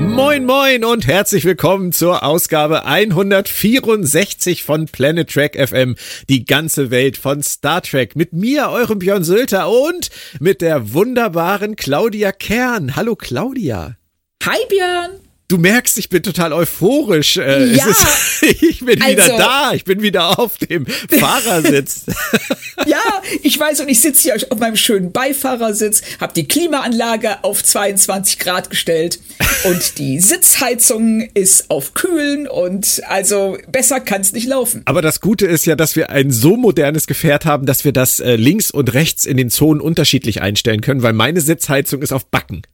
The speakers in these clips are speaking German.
Moin moin und herzlich willkommen zur Ausgabe 164 von Planet Trek FM, die ganze Welt von Star Trek. Mit mir, eurem Björn Sölter und mit der wunderbaren Claudia Kern. Hallo Claudia. Hi Björn. Du merkst, ich bin total euphorisch. Äh, ja, ist, ich bin wieder also, da. Ich bin wieder auf dem Fahrersitz. ja, ich weiß und ich sitze hier auf meinem schönen Beifahrersitz, habe die Klimaanlage auf 22 Grad gestellt und die Sitzheizung ist auf Kühlen und also besser kann es nicht laufen. Aber das Gute ist ja, dass wir ein so modernes Gefährt haben, dass wir das äh, links und rechts in den Zonen unterschiedlich einstellen können, weil meine Sitzheizung ist auf Backen.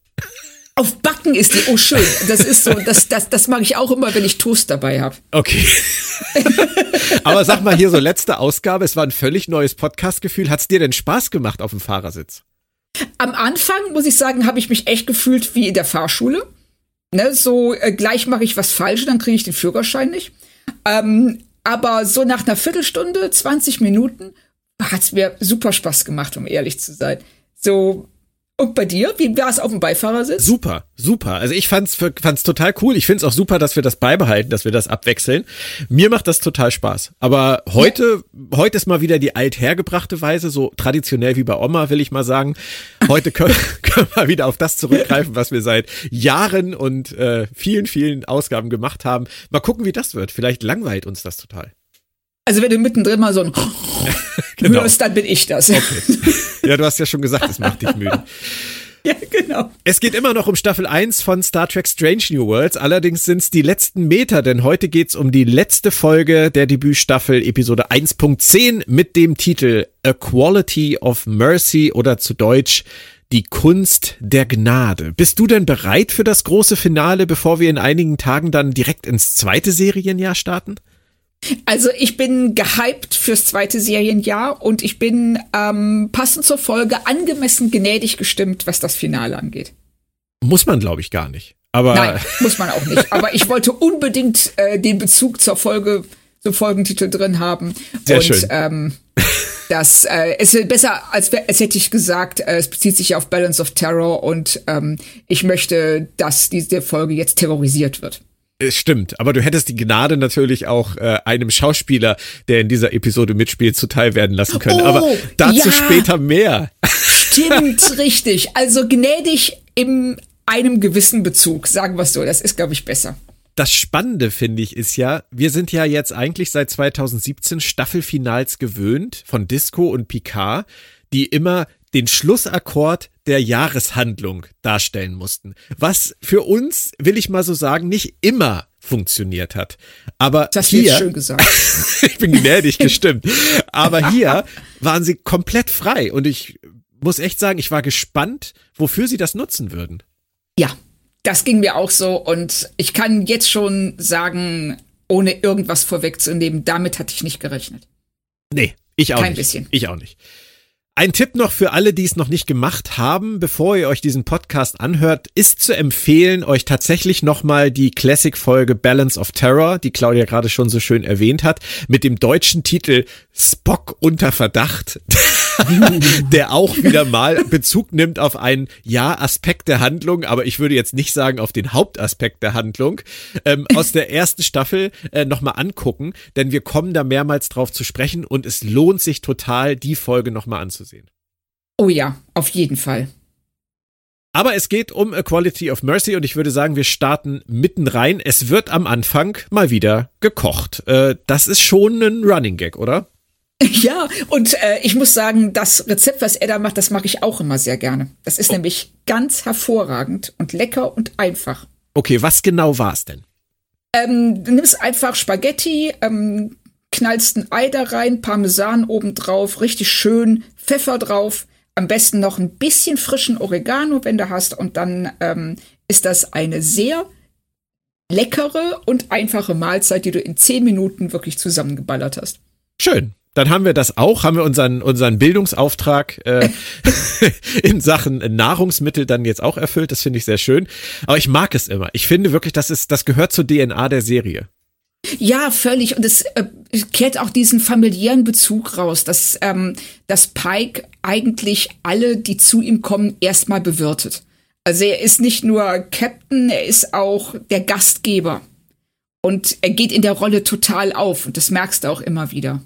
Auf Backen ist die, oh schön. Das ist so, das, das, das mag ich auch immer, wenn ich Toast dabei habe. Okay. Aber sag mal hier so letzte Ausgabe, es war ein völlig neues Podcast-Gefühl. Hat's dir denn Spaß gemacht auf dem Fahrersitz? Am Anfang, muss ich sagen, habe ich mich echt gefühlt wie in der Fahrschule. Ne, so äh, gleich mache ich was falsch, dann kriege ich den Führerschein nicht. Ähm, aber so nach einer Viertelstunde, 20 Minuten, hat's mir super Spaß gemacht, um ehrlich zu sein. So, und bei dir? Wie war es auf dem Beifahrersitz? Super, super. Also ich fand's, fand's total cool. Ich find's auch super, dass wir das beibehalten, dass wir das abwechseln. Mir macht das total Spaß. Aber heute, ja. heute ist mal wieder die althergebrachte Weise, so traditionell wie bei Oma, will ich mal sagen. Heute können, können wir wieder auf das zurückgreifen, was wir seit Jahren und äh, vielen, vielen Ausgaben gemacht haben. Mal gucken, wie das wird. Vielleicht langweilt uns das total. Also wenn du mittendrin mal so ein genau. hörst, dann bin ich das. Okay. Ja, du hast ja schon gesagt, es macht dich müde. Ja, genau. Es geht immer noch um Staffel 1 von Star Trek Strange New Worlds. Allerdings sind es die letzten Meter, denn heute geht's um die letzte Folge der Debütstaffel, Episode 1.10 mit dem Titel A Quality of Mercy oder zu Deutsch die Kunst der Gnade. Bist du denn bereit für das große Finale, bevor wir in einigen Tagen dann direkt ins zweite Serienjahr starten? Also ich bin gehypt fürs zweite Serienjahr und ich bin ähm, passend zur Folge angemessen gnädig gestimmt, was das Finale angeht. Muss man, glaube ich, gar nicht. Aber Nein, muss man auch nicht. Aber ich wollte unbedingt äh, den Bezug zur Folge, zum Folgentitel drin haben. Sehr und, schön. Ähm, das äh, es ist besser, als, als hätte ich gesagt, äh, es bezieht sich auf Balance of Terror und ähm, ich möchte, dass diese Folge jetzt terrorisiert wird. Es stimmt, aber du hättest die Gnade natürlich auch äh, einem Schauspieler, der in dieser Episode mitspielt, zuteil werden lassen können. Oh, aber dazu ja, später mehr. Stimmt, richtig. Also gnädig in einem gewissen Bezug, sagen wir es so. Das ist, glaube ich, besser. Das Spannende finde ich ist ja, wir sind ja jetzt eigentlich seit 2017 Staffelfinals gewöhnt von Disco und Picard, die immer den Schlussakkord der Jahreshandlung darstellen mussten. Was für uns, will ich mal so sagen, nicht immer funktioniert hat. Aber das hier, schön gesagt. ich bin gnädig gestimmt. Aber hier waren sie komplett frei und ich muss echt sagen, ich war gespannt, wofür sie das nutzen würden. Ja, das ging mir auch so und ich kann jetzt schon sagen, ohne irgendwas vorwegzunehmen, damit hatte ich nicht gerechnet. Nee, ich auch Kein nicht. bisschen. Ich auch nicht. Ein Tipp noch für alle, die es noch nicht gemacht haben, bevor ihr euch diesen Podcast anhört, ist zu empfehlen, euch tatsächlich nochmal die Classic-Folge Balance of Terror, die Claudia gerade schon so schön erwähnt hat, mit dem deutschen Titel Spock unter Verdacht, der auch wieder mal Bezug nimmt auf einen, ja, Aspekt der Handlung, aber ich würde jetzt nicht sagen auf den Hauptaspekt der Handlung, ähm, aus der ersten Staffel äh, nochmal angucken, denn wir kommen da mehrmals drauf zu sprechen und es lohnt sich total, die Folge nochmal anzusehen. Oh ja, auf jeden Fall. Aber es geht um A Quality of Mercy und ich würde sagen, wir starten mitten rein. Es wird am Anfang mal wieder gekocht. Äh, das ist schon ein Running Gag, oder? Ja, und äh, ich muss sagen, das Rezept, was er da macht, das mache ich auch immer sehr gerne. Das ist oh. nämlich ganz hervorragend und lecker und einfach. Okay, was genau war es denn? Ähm, du nimmst einfach Spaghetti, ähm, knallst ein Ei da rein, Parmesan obendrauf, richtig schön, Pfeffer drauf, am besten noch ein bisschen frischen Oregano, wenn du hast, und dann ähm, ist das eine sehr leckere und einfache Mahlzeit, die du in zehn Minuten wirklich zusammengeballert hast. Schön. Dann haben wir das auch, haben wir unseren, unseren Bildungsauftrag äh, in Sachen Nahrungsmittel dann jetzt auch erfüllt. Das finde ich sehr schön. Aber ich mag es immer. Ich finde wirklich, das ist, das gehört zur DNA der Serie. Ja, völlig. Und es äh, kehrt auch diesen familiären Bezug raus, dass, ähm, dass Pike eigentlich alle, die zu ihm kommen, erstmal bewirtet. Also er ist nicht nur Captain, er ist auch der Gastgeber. Und er geht in der Rolle total auf. Und das merkst du auch immer wieder.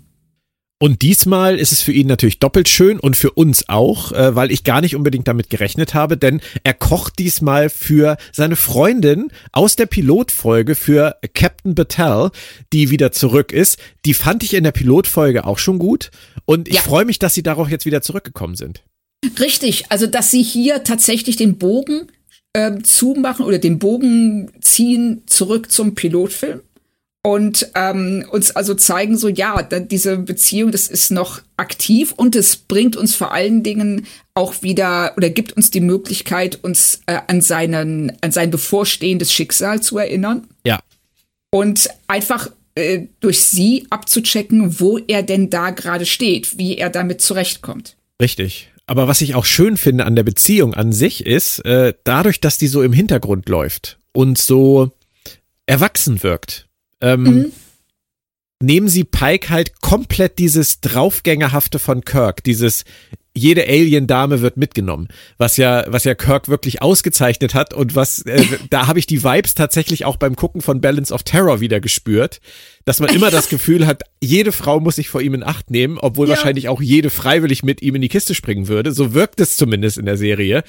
Und diesmal ist es für ihn natürlich doppelt schön und für uns auch, äh, weil ich gar nicht unbedingt damit gerechnet habe, denn er kocht diesmal für seine Freundin aus der Pilotfolge für Captain Battelle, die wieder zurück ist. Die fand ich in der Pilotfolge auch schon gut und ich ja. freue mich, dass sie darauf jetzt wieder zurückgekommen sind. Richtig, also dass sie hier tatsächlich den Bogen äh, zumachen oder den Bogen ziehen zurück zum Pilotfilm und ähm, uns also zeigen, so ja, diese Beziehung, das ist noch aktiv und es bringt uns vor allen Dingen auch wieder oder gibt uns die Möglichkeit, uns äh, an seinen, an sein bevorstehendes Schicksal zu erinnern. Ja. Und einfach äh, durch sie abzuchecken, wo er denn da gerade steht, wie er damit zurechtkommt. Richtig. Aber was ich auch schön finde an der Beziehung an sich ist, äh, dadurch, dass die so im Hintergrund läuft und so erwachsen wirkt, ähm, mhm. nehmen sie Pike halt komplett dieses Draufgängerhafte von Kirk, dieses jede Alien-Dame wird mitgenommen, was ja, was ja Kirk wirklich ausgezeichnet hat und was, äh, da habe ich die Vibes tatsächlich auch beim Gucken von Balance of Terror wieder gespürt, dass man immer das Gefühl hat, jede Frau muss sich vor ihm in Acht nehmen, obwohl ja. wahrscheinlich auch jede freiwillig mit ihm in die Kiste springen würde. So wirkt es zumindest in der Serie.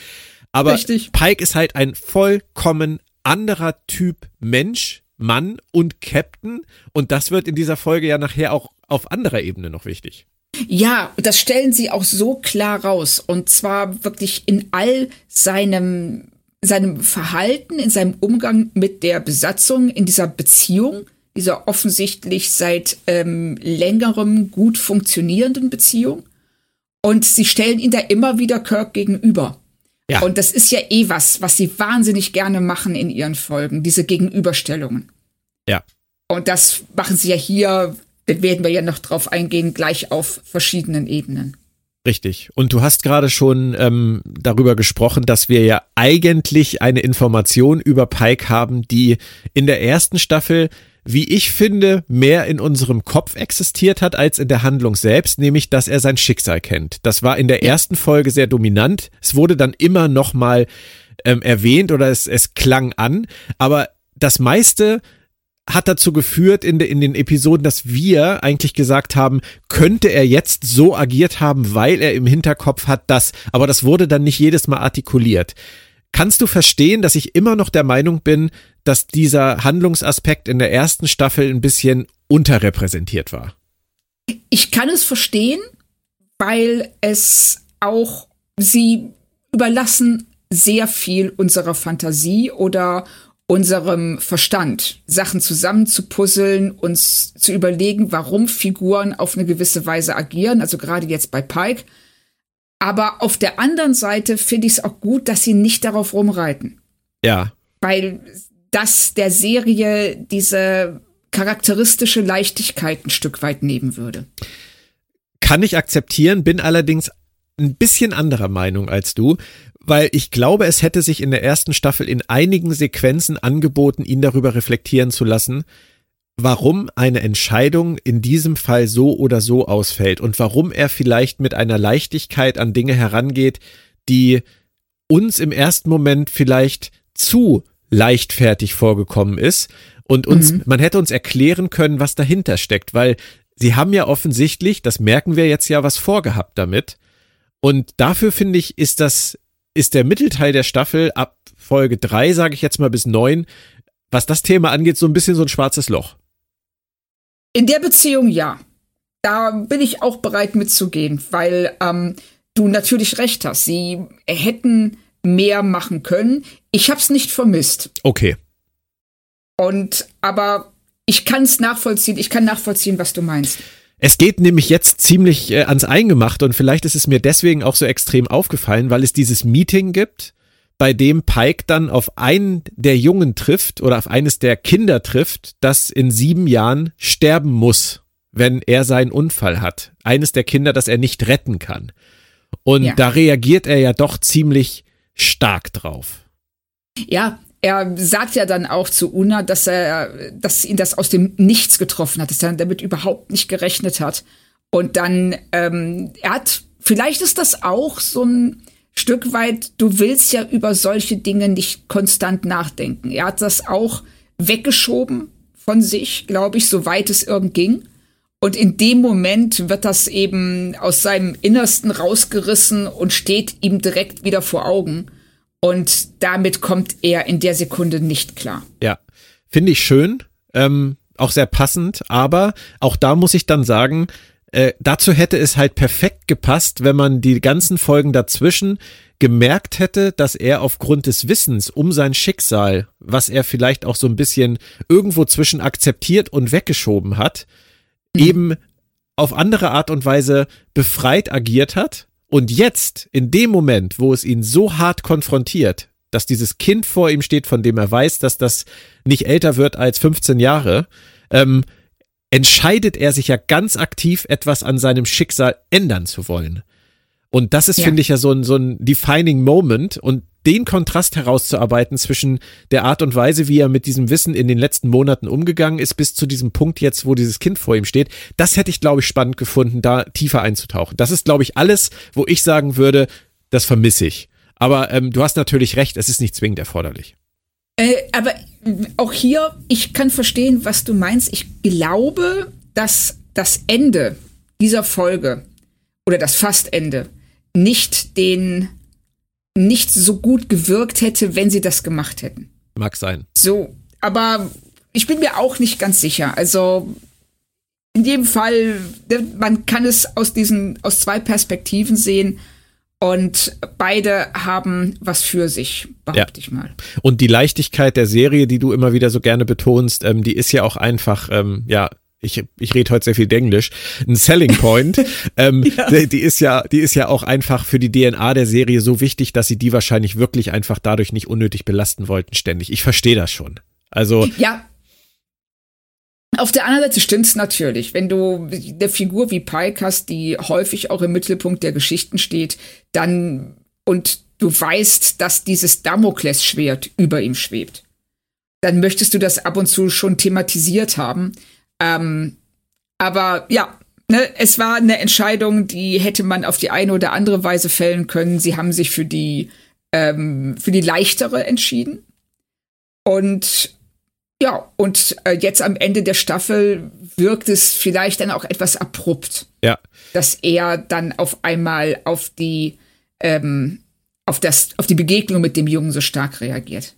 Aber Richtig. Pike ist halt ein vollkommen anderer Typ Mensch, Mann und Captain. Und das wird in dieser Folge ja nachher auch auf anderer Ebene noch wichtig. Ja, das stellen sie auch so klar raus. Und zwar wirklich in all seinem, seinem Verhalten, in seinem Umgang mit der Besatzung, in dieser Beziehung, dieser offensichtlich seit ähm, längerem gut funktionierenden Beziehung. Und sie stellen ihn da immer wieder Kirk gegenüber. Ja. Und das ist ja eh was, was sie wahnsinnig gerne machen in ihren Folgen, diese Gegenüberstellungen. Ja. Und das machen sie ja hier, da werden wir ja noch drauf eingehen, gleich auf verschiedenen Ebenen. Richtig. Und du hast gerade schon ähm, darüber gesprochen, dass wir ja eigentlich eine Information über Pike haben, die in der ersten Staffel wie ich finde, mehr in unserem Kopf existiert hat als in der Handlung selbst, nämlich, dass er sein Schicksal kennt. Das war in der ersten Folge sehr dominant. Es wurde dann immer noch mal ähm, erwähnt oder es, es klang an, aber das meiste hat dazu geführt in, de, in den Episoden, dass wir eigentlich gesagt haben, könnte er jetzt so agiert haben, weil er im Hinterkopf hat das, aber das wurde dann nicht jedes Mal artikuliert. Kannst du verstehen, dass ich immer noch der Meinung bin, dass dieser Handlungsaspekt in der ersten Staffel ein bisschen unterrepräsentiert war? Ich kann es verstehen, weil es auch sie überlassen sehr viel unserer Fantasie oder unserem Verstand, Sachen zusammenzupuzzeln, uns zu überlegen, warum Figuren auf eine gewisse Weise agieren, also gerade jetzt bei Pike, aber auf der anderen Seite finde ich es auch gut, dass sie nicht darauf rumreiten. Ja. Weil das der Serie diese charakteristische Leichtigkeit ein Stück weit nehmen würde. Kann ich akzeptieren, bin allerdings ein bisschen anderer Meinung als du, weil ich glaube, es hätte sich in der ersten Staffel in einigen Sequenzen angeboten, ihn darüber reflektieren zu lassen, warum eine Entscheidung in diesem Fall so oder so ausfällt und warum er vielleicht mit einer Leichtigkeit an Dinge herangeht, die uns im ersten Moment vielleicht zu leichtfertig vorgekommen ist und uns, mhm. man hätte uns erklären können, was dahinter steckt, weil sie haben ja offensichtlich, das merken wir jetzt ja, was vorgehabt damit. Und dafür finde ich, ist das, ist der Mittelteil der Staffel ab Folge drei, sage ich jetzt mal bis neun, was das Thema angeht, so ein bisschen so ein schwarzes Loch. In der Beziehung ja. Da bin ich auch bereit mitzugehen, weil ähm, du natürlich recht hast. Sie hätten mehr machen können. Ich habe es nicht vermisst. Okay. Und aber ich kann es nachvollziehen. Ich kann nachvollziehen, was du meinst. Es geht nämlich jetzt ziemlich äh, ans Eingemachte und vielleicht ist es mir deswegen auch so extrem aufgefallen, weil es dieses Meeting gibt bei dem Pike dann auf einen der Jungen trifft oder auf eines der Kinder trifft, das in sieben Jahren sterben muss, wenn er seinen Unfall hat. Eines der Kinder, das er nicht retten kann. Und ja. da reagiert er ja doch ziemlich stark drauf. Ja, er sagt ja dann auch zu Una, dass er, dass ihn das aus dem Nichts getroffen hat, dass er damit überhaupt nicht gerechnet hat. Und dann, ähm, er hat, vielleicht ist das auch so ein Stück weit, du willst ja über solche Dinge nicht konstant nachdenken. Er hat das auch weggeschoben von sich, glaube ich, soweit es irgend ging. Und in dem Moment wird das eben aus seinem Innersten rausgerissen und steht ihm direkt wieder vor Augen. Und damit kommt er in der Sekunde nicht klar. Ja, finde ich schön, ähm, auch sehr passend, aber auch da muss ich dann sagen, äh, dazu hätte es halt perfekt gepasst, wenn man die ganzen Folgen dazwischen gemerkt hätte, dass er aufgrund des Wissens um sein Schicksal, was er vielleicht auch so ein bisschen irgendwo zwischen akzeptiert und weggeschoben hat, mhm. eben auf andere Art und Weise befreit agiert hat und jetzt, in dem Moment, wo es ihn so hart konfrontiert, dass dieses Kind vor ihm steht, von dem er weiß, dass das nicht älter wird als 15 Jahre, ähm, entscheidet er sich ja ganz aktiv, etwas an seinem Schicksal ändern zu wollen. Und das ist, ja. finde ich, ja so ein, so ein defining Moment. Und den Kontrast herauszuarbeiten zwischen der Art und Weise, wie er mit diesem Wissen in den letzten Monaten umgegangen ist, bis zu diesem Punkt jetzt, wo dieses Kind vor ihm steht, das hätte ich, glaube ich, spannend gefunden, da tiefer einzutauchen. Das ist, glaube ich, alles, wo ich sagen würde, das vermisse ich. Aber ähm, du hast natürlich recht, es ist nicht zwingend erforderlich. Äh, aber auch hier, ich kann verstehen, was du meinst. Ich glaube, dass das Ende dieser Folge oder das Fastende nicht den nicht so gut gewirkt hätte, wenn sie das gemacht hätten. Mag sein. So, aber ich bin mir auch nicht ganz sicher. Also in jedem Fall, man kann es aus diesen, aus zwei Perspektiven sehen. Und beide haben was für sich, behaupte ja. ich mal. Und die Leichtigkeit der Serie, die du immer wieder so gerne betonst, ähm, die ist ja auch einfach, ähm, ja, ich, ich rede heute sehr viel Englisch, ein Selling Point. ähm, ja. die, die, ist ja, die ist ja auch einfach für die DNA der Serie so wichtig, dass sie die wahrscheinlich wirklich einfach dadurch nicht unnötig belasten wollten ständig. Ich verstehe das schon. Also ja. Auf der anderen Seite stimmt's natürlich. Wenn du eine Figur wie Pike hast, die häufig auch im Mittelpunkt der Geschichten steht, dann und du weißt, dass dieses Damoklesschwert über ihm schwebt, dann möchtest du das ab und zu schon thematisiert haben. Ähm, aber ja, ne, es war eine Entscheidung, die hätte man auf die eine oder andere Weise fällen können. Sie haben sich für die ähm, für die leichtere entschieden. Und ja, und äh, jetzt am Ende der Staffel wirkt es vielleicht dann auch etwas abrupt. Ja. Dass er dann auf einmal auf die, ähm, auf das, auf die Begegnung mit dem Jungen so stark reagiert.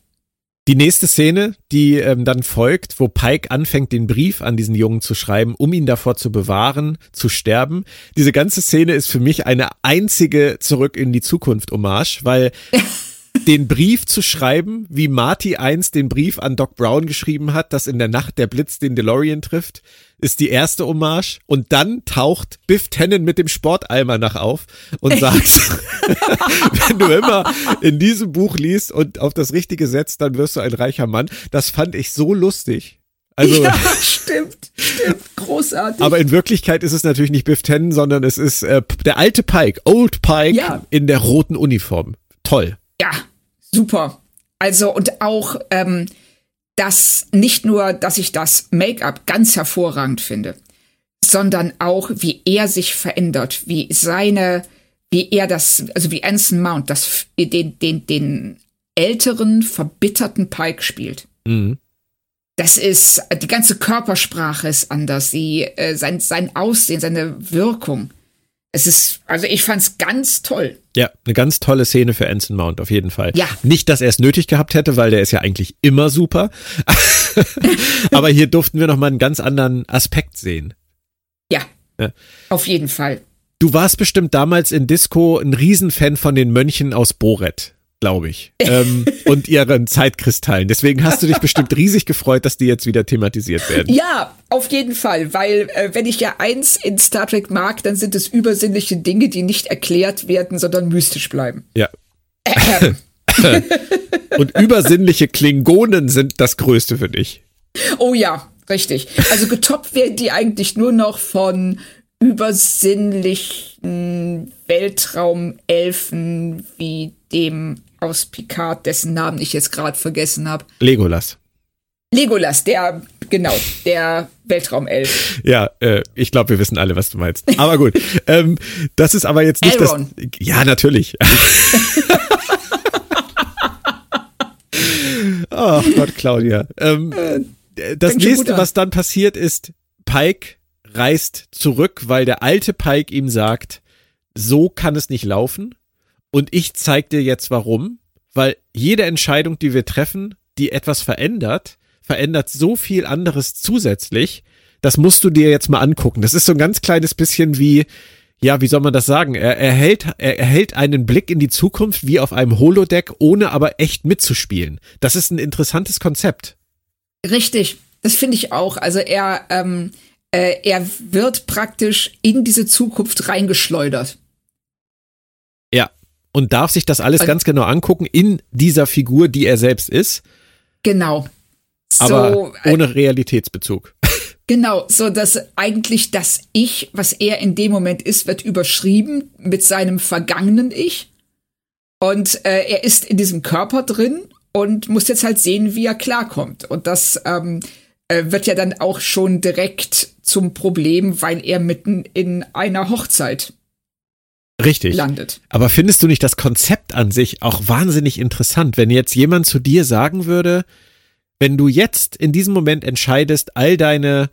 Die nächste Szene, die ähm, dann folgt, wo Pike anfängt, den Brief an diesen Jungen zu schreiben, um ihn davor zu bewahren, zu sterben. Diese ganze Szene ist für mich eine einzige Zurück in die Zukunft Hommage, weil den Brief zu schreiben, wie Marty einst den Brief an Doc Brown geschrieben hat, dass in der Nacht der Blitz den DeLorean trifft, ist die erste Hommage. Und dann taucht Biff Tannen mit dem Sportalmanach auf und sagt, wenn du immer in diesem Buch liest und auf das Richtige setzt, dann wirst du ein reicher Mann. Das fand ich so lustig. Also, ja, stimmt, stimmt, großartig. Aber in Wirklichkeit ist es natürlich nicht Biff Tannen, sondern es ist äh, der alte Pike, Old Pike ja. in der roten Uniform. Toll. Ja, super. Also und auch ähm, das nicht nur, dass ich das Make-up ganz hervorragend finde, sondern auch, wie er sich verändert, wie seine, wie er das, also wie Anson Mount das, den, den, den älteren, verbitterten Pike spielt. Mhm. Das ist, die ganze Körpersprache ist anders, sie, äh, sein, sein Aussehen, seine Wirkung es ist, also ich fand's ganz toll. Ja, eine ganz tolle Szene für Anson Mount, auf jeden Fall. Ja. Nicht, dass er es nötig gehabt hätte, weil der ist ja eigentlich immer super. Aber hier durften wir nochmal einen ganz anderen Aspekt sehen. Ja, ja, auf jeden Fall. Du warst bestimmt damals in Disco ein Riesenfan von den Mönchen aus Boret glaube ich, ähm, und ihren Zeitkristallen. Deswegen hast du dich bestimmt riesig gefreut, dass die jetzt wieder thematisiert werden. Ja, auf jeden Fall, weil äh, wenn ich ja eins in Star Trek mag, dann sind es übersinnliche Dinge, die nicht erklärt werden, sondern mystisch bleiben. Ja. Ähm, Und übersinnliche Klingonen sind das Größte für dich. Oh ja, richtig. Also getoppt werden die eigentlich nur noch von übersinnlichen Weltraumelfen wie dem aus Picard, dessen Namen ich jetzt gerade vergessen habe. Legolas. Legolas, der, genau, der Weltraumelf. Ja, äh, ich glaube, wir wissen alle, was du meinst. Aber gut, ähm, das ist aber jetzt nicht Elrond. das. Ja, natürlich. oh Gott, Claudia. Ähm, das schon gut nächste, was dann passiert, ist, Pike reist zurück, weil der alte Pike ihm sagt, so kann es nicht laufen. Und ich zeig dir jetzt warum. Weil jede Entscheidung, die wir treffen, die etwas verändert, verändert so viel anderes zusätzlich. Das musst du dir jetzt mal angucken. Das ist so ein ganz kleines bisschen wie, ja, wie soll man das sagen? Er erhält, er erhält einen Blick in die Zukunft wie auf einem Holodeck, ohne aber echt mitzuspielen. Das ist ein interessantes Konzept. Richtig, das finde ich auch. Also er, ähm, äh, er wird praktisch in diese Zukunft reingeschleudert. Ja. Und darf sich das alles Und- ganz genau angucken in dieser Figur, die er selbst ist, Genau. So, aber äh, ohne Realitätsbezug. Genau, so dass eigentlich das Ich, was er in dem Moment ist, wird überschrieben mit seinem vergangenen Ich. Und äh, er ist in diesem Körper drin und muss jetzt halt sehen, wie er klarkommt. Und das ähm, äh, wird ja dann auch schon direkt zum Problem, weil er mitten in einer Hochzeit Richtig. landet. Aber findest du nicht das Konzept an sich auch wahnsinnig interessant, wenn jetzt jemand zu dir sagen würde, wenn du jetzt in diesem Moment entscheidest, all deine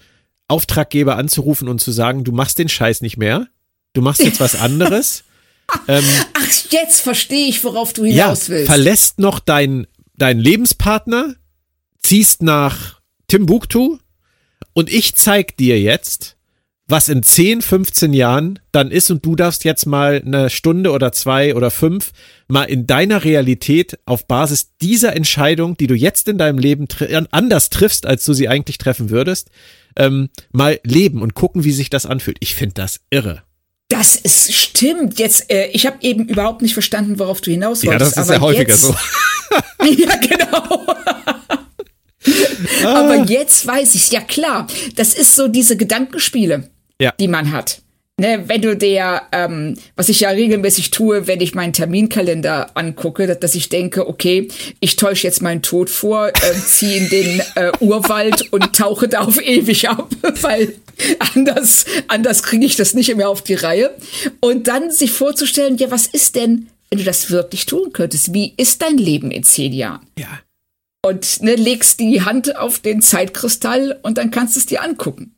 Auftraggeber anzurufen und zu sagen, du machst den Scheiß nicht mehr, du machst jetzt was anderes, ähm, Ach, jetzt verstehe ich, worauf du ja, hinaus willst. verlässt noch dein, dein Lebenspartner, ziehst nach Timbuktu und ich zeig dir jetzt, was in 10, 15 Jahren dann ist und du darfst jetzt mal eine Stunde oder zwei oder fünf mal in deiner Realität auf Basis dieser Entscheidung, die du jetzt in deinem Leben tri anders triffst, als du sie eigentlich treffen würdest, ähm, mal leben und gucken, wie sich das anfühlt. Ich finde das irre. Das ist stimmt. Jetzt, äh, ich habe eben überhaupt nicht verstanden, worauf du hinaus Ja, wolltest. das ist ja häufiger jetzt, so. ja, genau. Ah. Aber jetzt weiß ich's. Ja klar, das ist so diese Gedankenspiele, Ja. die man hat. Ne, wenn du der, ähm, was ich ja regelmäßig tue, wenn ich meinen Terminkalender angucke, dass, dass ich denke, okay, ich täusche jetzt meinen Tod vor, äh, ziehe in den äh, Urwald und tauche da auf ewig ab, weil anders, anders kriege ich das nicht mehr auf die Reihe. Und dann sich vorzustellen, ja, was ist denn, wenn du das wirklich tun könntest? Wie ist dein Leben in zehn Jahren? Ja. und ne, legst die Hand auf den Zeitkristall und dann kannst du es dir angucken.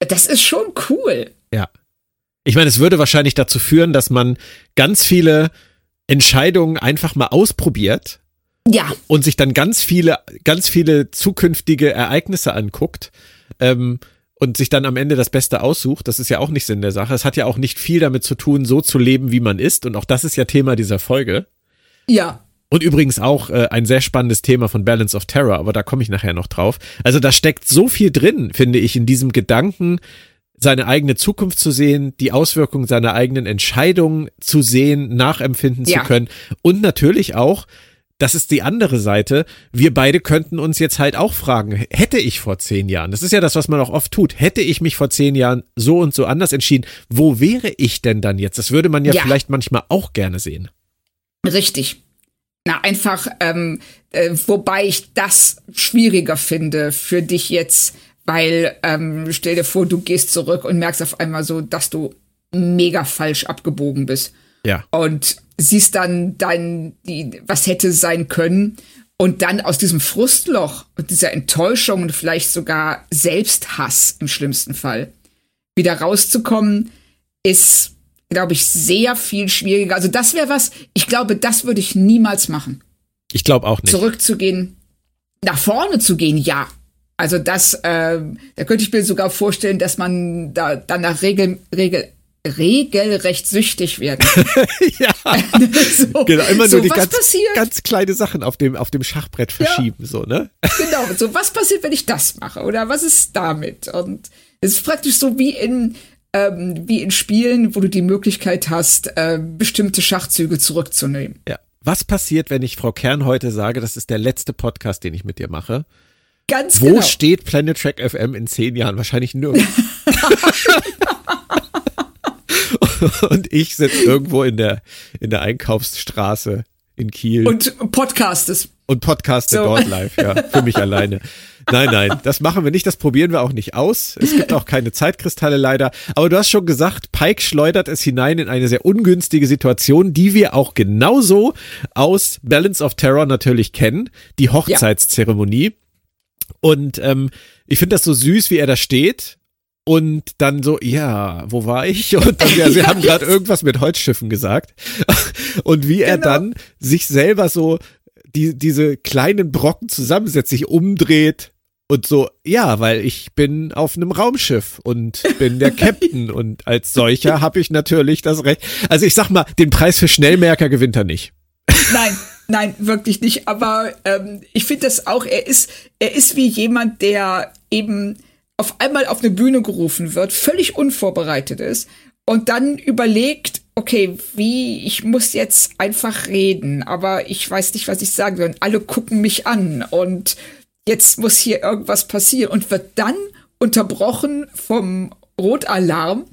Das ist schon cool. Ja. Ich meine, es würde wahrscheinlich dazu führen, dass man ganz viele Entscheidungen einfach mal ausprobiert Ja, und sich dann ganz viele, ganz viele zukünftige Ereignisse anguckt ähm, und sich dann am Ende das Beste aussucht. Das ist ja auch nicht Sinn der Sache. Es hat ja auch nicht viel damit zu tun, so zu leben, wie man ist. Und auch das ist ja Thema dieser Folge. ja, Und übrigens auch äh, ein sehr spannendes Thema von Balance of Terror, aber da komme ich nachher noch drauf. Also da steckt so viel drin, finde ich, in diesem Gedanken, seine eigene Zukunft zu sehen, die Auswirkungen seiner eigenen Entscheidungen zu sehen, nachempfinden Ja. zu können und natürlich auch, das ist die andere Seite, wir beide könnten uns jetzt halt auch fragen, hätte ich vor zehn Jahren, das ist ja das, was man auch oft tut, hätte ich mich vor zehn Jahren so und so anders entschieden, wo wäre ich denn dann jetzt? Das würde man ja, Ja. vielleicht manchmal auch gerne sehen. richtig. Na, einfach, ähm, äh, wobei ich das schwieriger finde für dich jetzt, weil ähm, stell dir vor, du gehst zurück und merkst auf einmal so, dass du mega falsch abgebogen bist. Ja. und siehst dann dein, die, was hätte sein können und dann aus diesem Frustloch und dieser Enttäuschung und vielleicht sogar Selbsthass im schlimmsten Fall wieder rauszukommen, ist, glaube ich, sehr viel schwieriger. Also das wäre was, ich glaube, das würde ich niemals machen. Ich glaube auch nicht. Zurückzugehen, nach vorne zu gehen, ja. Also das, ähm, da könnte ich mir sogar vorstellen, dass man da danach regel, regel, regelrecht süchtig werden. ja. so, Genau, immer so, nur die was ganz, passiert? ganz kleine Sachen auf dem, auf dem Schachbrett verschieben, so, ne? genau, so was passiert, wenn ich das mache? Oder was ist damit? Und es ist praktisch so wie in ähm, wie in Spielen, wo du die Möglichkeit hast, äh, bestimmte Schachzüge zurückzunehmen. Ja. was passiert, wenn ich Frau Kern heute sage, das ist der letzte Podcast, den ich mit dir mache? Ganz Wo genau. steht Planet Track FM in zehn Jahren? Wahrscheinlich nirgends. Und ich sitze irgendwo in der, in der Einkaufsstraße in Kiel und, Und Podcastes. und podcaste So. dort live, ja, für mich alleine. Nein, nein, das machen wir nicht, das probieren wir auch nicht aus. Es gibt auch keine Zeitkristalle leider. Aber du hast schon gesagt, Pike schleudert es hinein in eine sehr ungünstige Situation, die wir auch genauso aus Balance of Terror natürlich kennen, die Hochzeitszeremonie. Und ähm, ich finde das so süß, wie er da steht und dann so, ja, wo war ich? Und dann, ja, sie haben gerade irgendwas mit Holzschiffen gesagt. Und wie er Genau. dann sich selber so die, diese kleinen Brocken zusammensetzt, sich umdreht und so, ja, weil ich bin auf einem Raumschiff und bin der Captain und als solcher habe ich natürlich das Recht. Also ich sag mal, den Preis für Schnellmerker gewinnt er nicht. Nein, nein, wirklich nicht. Aber ähm, ich finde das auch, er ist, er ist wie jemand, der eben auf einmal auf eine Bühne gerufen wird, völlig unvorbereitet ist und dann überlegt, okay, wie, ich muss jetzt einfach reden, aber ich weiß nicht, was ich sagen will. Und alle gucken mich an und jetzt muss hier irgendwas passieren und wird dann unterbrochen vom Rotalarm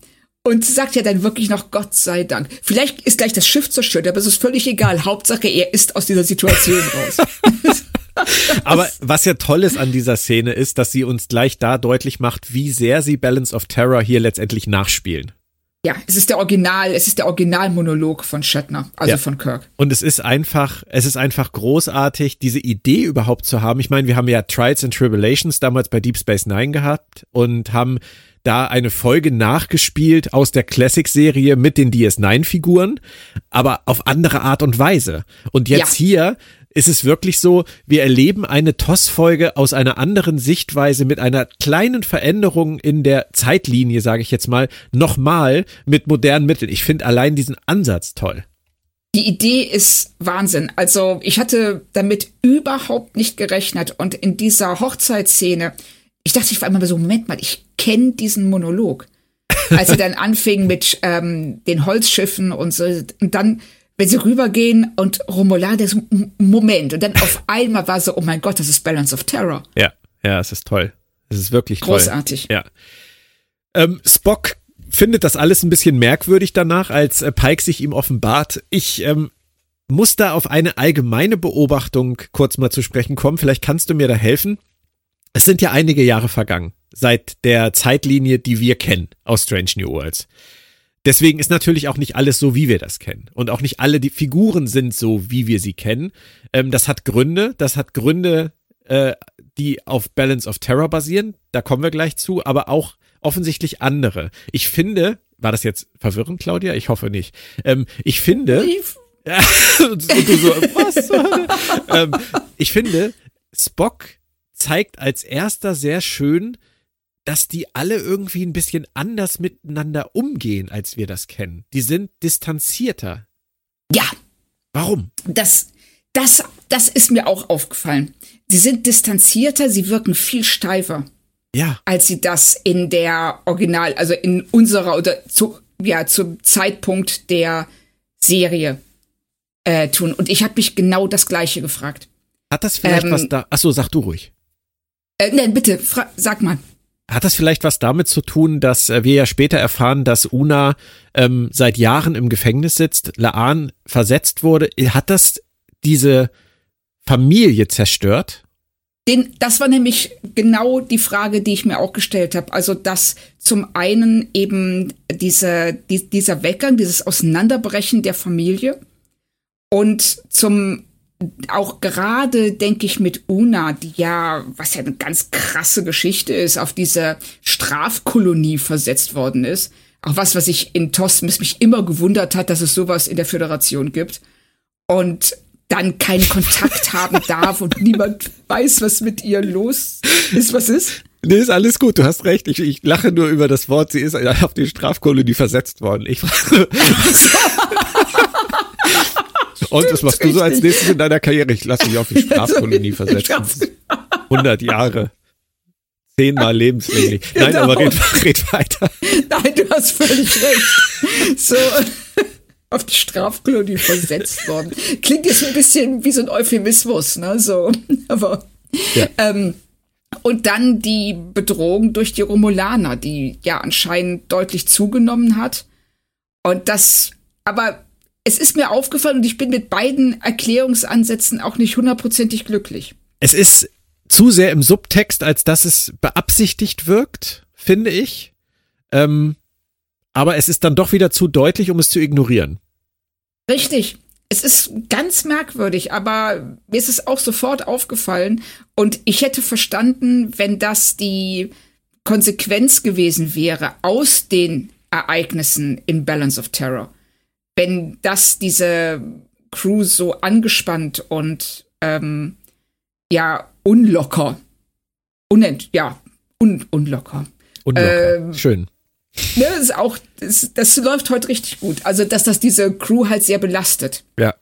und sagt ja dann wirklich noch Gott sei Dank. Vielleicht ist gleich das Schiff zerstört, aber es ist völlig egal. Hauptsache, er ist aus dieser Situation raus. Aber was ja toll ist an dieser Szene ist, dass sie uns gleich da deutlich macht, wie sehr sie Balance of Terror hier letztendlich nachspielen. Ja, es ist der Original, es ist der Originalmonolog von Shatner, also Ja. von Kirk. Und es ist einfach, es ist einfach großartig, diese Idee überhaupt zu haben. Ich meine, wir haben ja Trials and Tribulations damals bei Deep Space Nine gehabt und haben da eine Folge nachgespielt aus der Classic-Serie mit den DS9-Figuren, aber auf andere Art und Weise. Und jetzt Ja. hier ist es wirklich so, wir erleben eine TOS-Folge aus einer anderen Sichtweise mit einer kleinen Veränderung in der Zeitlinie, sage ich jetzt mal, nochmal mit modernen Mitteln. Ich finde allein diesen Ansatz toll. Die Idee ist Wahnsinn. Also ich hatte damit überhaupt nicht gerechnet. Und in dieser Hochzeitsszene, ich dachte, ich war immer so, Moment mal, ich kenne diesen Monolog. Als sie dann anfing mit ähm, den Holzschiffen und so. Und dann, wenn sie rübergehen und Romulan, der so, Moment. Und dann auf einmal war so, oh mein Gott, das ist Balance of Terror. Ja, ja, es ist toll. Es ist wirklich toll. Großartig. Ja. Ähm, Spock findet das alles ein bisschen merkwürdig danach, als äh, Pike sich ihm offenbart. Ich ähm, muss da auf eine allgemeine Beobachtung kurz mal zu sprechen kommen. Vielleicht kannst du mir da helfen. Es sind ja einige Jahre vergangen seit der Zeitlinie, die wir kennen aus Strange New Worlds. Deswegen ist natürlich auch nicht alles so, wie wir das kennen. Und auch nicht alle die Figuren sind so, wie wir sie kennen. Ähm, das hat Gründe. Das hat Gründe, äh, die auf Balance of Terror basieren. Da kommen wir gleich zu. Aber auch offensichtlich andere. Ich finde, war das jetzt verwirrend, Claudia? Ich hoffe nicht. Ähm, ich finde, und du so, was? ähm, ich finde, Spock zeigt als erster sehr schön, dass die alle irgendwie ein bisschen anders miteinander umgehen, als wir das kennen. Die sind distanzierter. Ja, Warum? das, das, das ist mir auch aufgefallen. Sie sind distanzierter, sie wirken viel steifer. Ja, als sie das in der Original, also in unserer oder zu, ja, zum Zeitpunkt der Serie äh, tun. Und ich habe mich genau das Gleiche gefragt. hat das vielleicht Ähm, was da? Ach so, sag du ruhig. Äh, nein, bitte, sag mal. Hat das vielleicht was damit zu tun, dass äh, wir ja später erfahren, dass Una ähm, seit Jahren im Gefängnis sitzt, Laan versetzt wurde? Hat das diese Familie zerstört? Den, das war nämlich genau die Frage, die ich mir auch gestellt habe. Also, dass zum einen eben diese, die, dieser Weggang, dieses Auseinanderbrechen der Familie und zum auch gerade, denke ich, mit Una, die ja, was ja eine ganz krasse Geschichte ist, auf diese Strafkolonie versetzt worden ist. Auch was, was ich in Tosmis mich immer gewundert hat, dass es sowas in der Föderation gibt. Und dann keinen Kontakt haben darf und niemand weiß, was mit ihr los ist, was ist. Nee, ist alles gut, du hast recht. Ich, ich lache nur über das Wort, sie ist auf die Strafkolonie versetzt worden. Ich frage. Und was machst du so als nächstes in deiner Karriere? Ich lasse mich auf die Strafkolonie versetzen. 100 Jahre. Zehnmal lebenslänglich. Nein, Genau. aber red, red weiter. Nein, du hast völlig recht. So. auf die Strafkolonie versetzt worden. Klingt jetzt ein bisschen wie so ein Euphemismus, ne? So, aber ja. ähm, und dann die Bedrohung durch die Romulaner, die ja anscheinend deutlich zugenommen hat. Und das, aber es ist mir aufgefallen und ich bin mit beiden Erklärungsansätzen auch nicht hundertprozentig glücklich. Es ist zu sehr im Subtext, als dass es beabsichtigt wirkt, finde ich. Ähm, aber es ist dann doch wieder zu deutlich, um es zu ignorieren. Richtig. Es ist ganz merkwürdig, aber mir ist es auch sofort aufgefallen und ich hätte verstanden, wenn das die Konsequenz gewesen wäre aus den Ereignissen in Balance of Terror. Wenn das diese Crew so angespannt und ähm, ja unlocker, unent, ja un, unlocker. Unlocker. Ähm, Schön. Ne, das ist auch, das, das läuft heute richtig gut. Also, dass das diese Crew halt sehr belastet. Ja.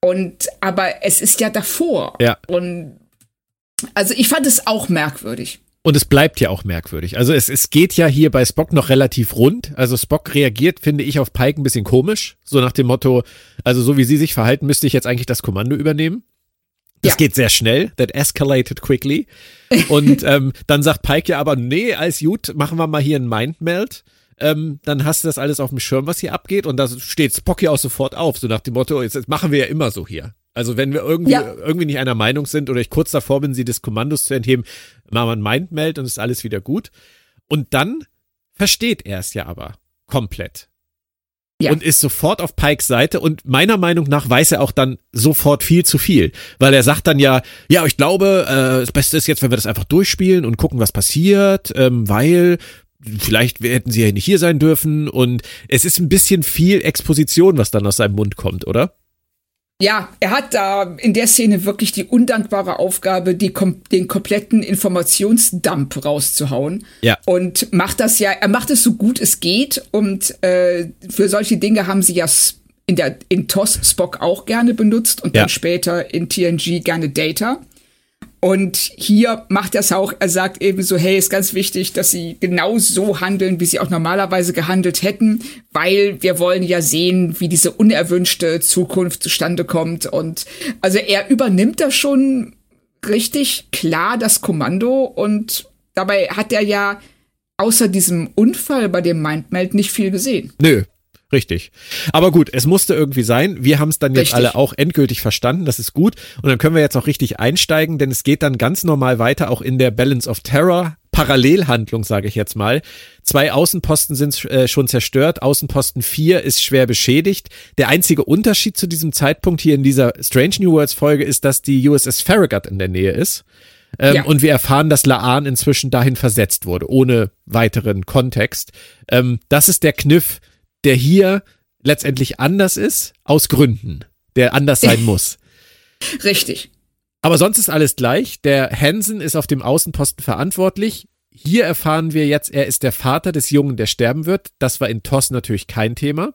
Und, aber es ist ja davor. Ja. Und, also ich fand es auch merkwürdig. Und es bleibt ja auch merkwürdig. Also es, es geht ja hier bei Spock noch relativ rund. Also Spock reagiert, finde ich, auf Pike ein bisschen komisch. So nach dem Motto, also so wie sie sich verhalten, müsste ich jetzt eigentlich das Kommando übernehmen. Das ja. geht sehr schnell. That escalated quickly. Und ähm, dann sagt Pike ja aber, nee, alles gut, machen wir mal hier ein Mindmeld. Ähm, dann hast du das alles auf dem Schirm, was hier abgeht. Und da steht Spock ja auch sofort auf, so nach dem Motto, jetzt, jetzt machen wir ja immer so hier. Also wenn wir irgendwie, ja. irgendwie nicht einer Meinung sind oder ich kurz davor bin, sie des Kommandos zu entheben, machen wir ein Mindmeld und ist alles wieder gut. Und dann versteht er es ja aber komplett ja. und ist sofort auf Pikes Seite und meiner Meinung nach weiß er auch dann sofort viel zu viel, weil er sagt dann ja, ja, ich glaube, äh, das Beste ist jetzt, wenn wir das einfach durchspielen und gucken, was passiert, ähm, weil vielleicht hätten sie ja nicht hier sein dürfen und es ist ein bisschen viel Exposition, was dann aus seinem Mund kommt, oder? Ja, er hat da in der Szene wirklich die undankbare Aufgabe, die kom den kompletten Informationsdump rauszuhauen. Ja. Und macht das ja, er macht es so gut es geht. Und äh, für solche Dinge haben sie ja in der in TOS Spock auch gerne benutzt und ja. dann später in TNG gerne Data. Und hier macht er es auch, er sagt eben so, hey, ist ganz wichtig, dass sie genau so handeln, wie sie auch normalerweise gehandelt hätten, weil wir wollen ja sehen, wie diese unerwünschte Zukunft zustande kommt. Und also er übernimmt da schon richtig klar das Kommando und dabei hat er ja außer diesem Unfall bei dem Mindmeld nicht viel gesehen. Nö, Richtig. Aber gut, es musste irgendwie sein. Wir haben es dann jetzt richtig. alle auch endgültig verstanden. Das ist gut. Und dann können wir jetzt auch richtig einsteigen, denn es geht dann ganz normal weiter, auch in der Balance of Terror. Parallelhandlung, sage ich jetzt mal. Zwei Außenposten sind äh, schon zerstört, Außenposten 4 ist schwer beschädigt. Der einzige Unterschied zu diesem Zeitpunkt hier in dieser Strange New Worlds Folge ist, dass die USS Farragut in der Nähe ist. Ähm, ja. Und wir erfahren, dass Laan inzwischen dahin versetzt wurde, ohne weiteren Kontext. Ähm, das ist der Kniff, der hier letztendlich anders ist, aus Gründen, der anders sein muss. Richtig. Aber sonst ist alles gleich. Der Hansen ist auf dem Außenposten verantwortlich. Hier erfahren wir jetzt, er ist der Vater des Jungen, der sterben wird. Das war in TOS natürlich kein Thema.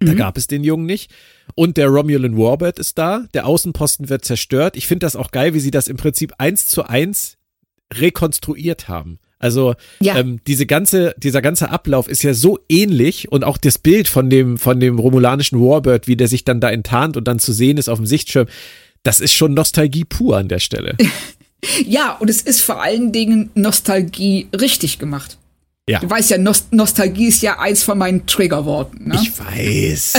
Da mhm. gab es den Jungen nicht. Und der Romulan Warbird ist da. Der Außenposten wird zerstört. Ich finde das auch geil, wie sie das im Prinzip eins zu eins rekonstruiert haben. Also ja. ähm, diese ganze, dieser ganze Ablauf ist ja so ähnlich und auch das Bild von dem, von dem romulanischen Warbird, wie der sich dann da enttarnt und dann zu sehen ist auf dem Sichtschirm, das ist schon Nostalgie pur an der Stelle. ja, und es ist vor allen Dingen Nostalgie richtig gemacht. Ja. Du weißt ja, Nost Nostalgie ist ja eins von meinen Triggerworten. Ne? Ich weiß.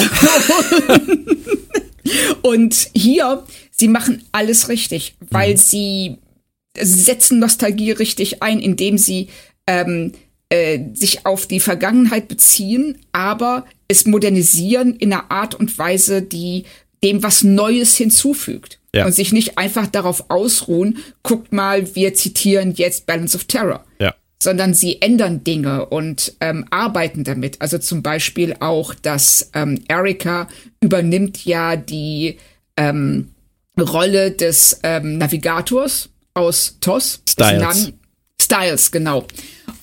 und hier, sie machen alles richtig, weil mhm. sie setzen Nostalgie richtig ein, indem sie ähm, äh, sich auf die Vergangenheit beziehen, aber es modernisieren in einer Art und Weise, die dem was Neues hinzufügt. Ja. Und sich nicht einfach darauf ausruhen, guckt mal, wir zitieren jetzt Balance of Terror. Ja. Sondern sie ändern Dinge und ähm, arbeiten damit. Also zum Beispiel auch, dass ähm, Erika übernimmt ja die ähm, Rolle des ähm, Navigators aus TOS. Styles. Styles, genau.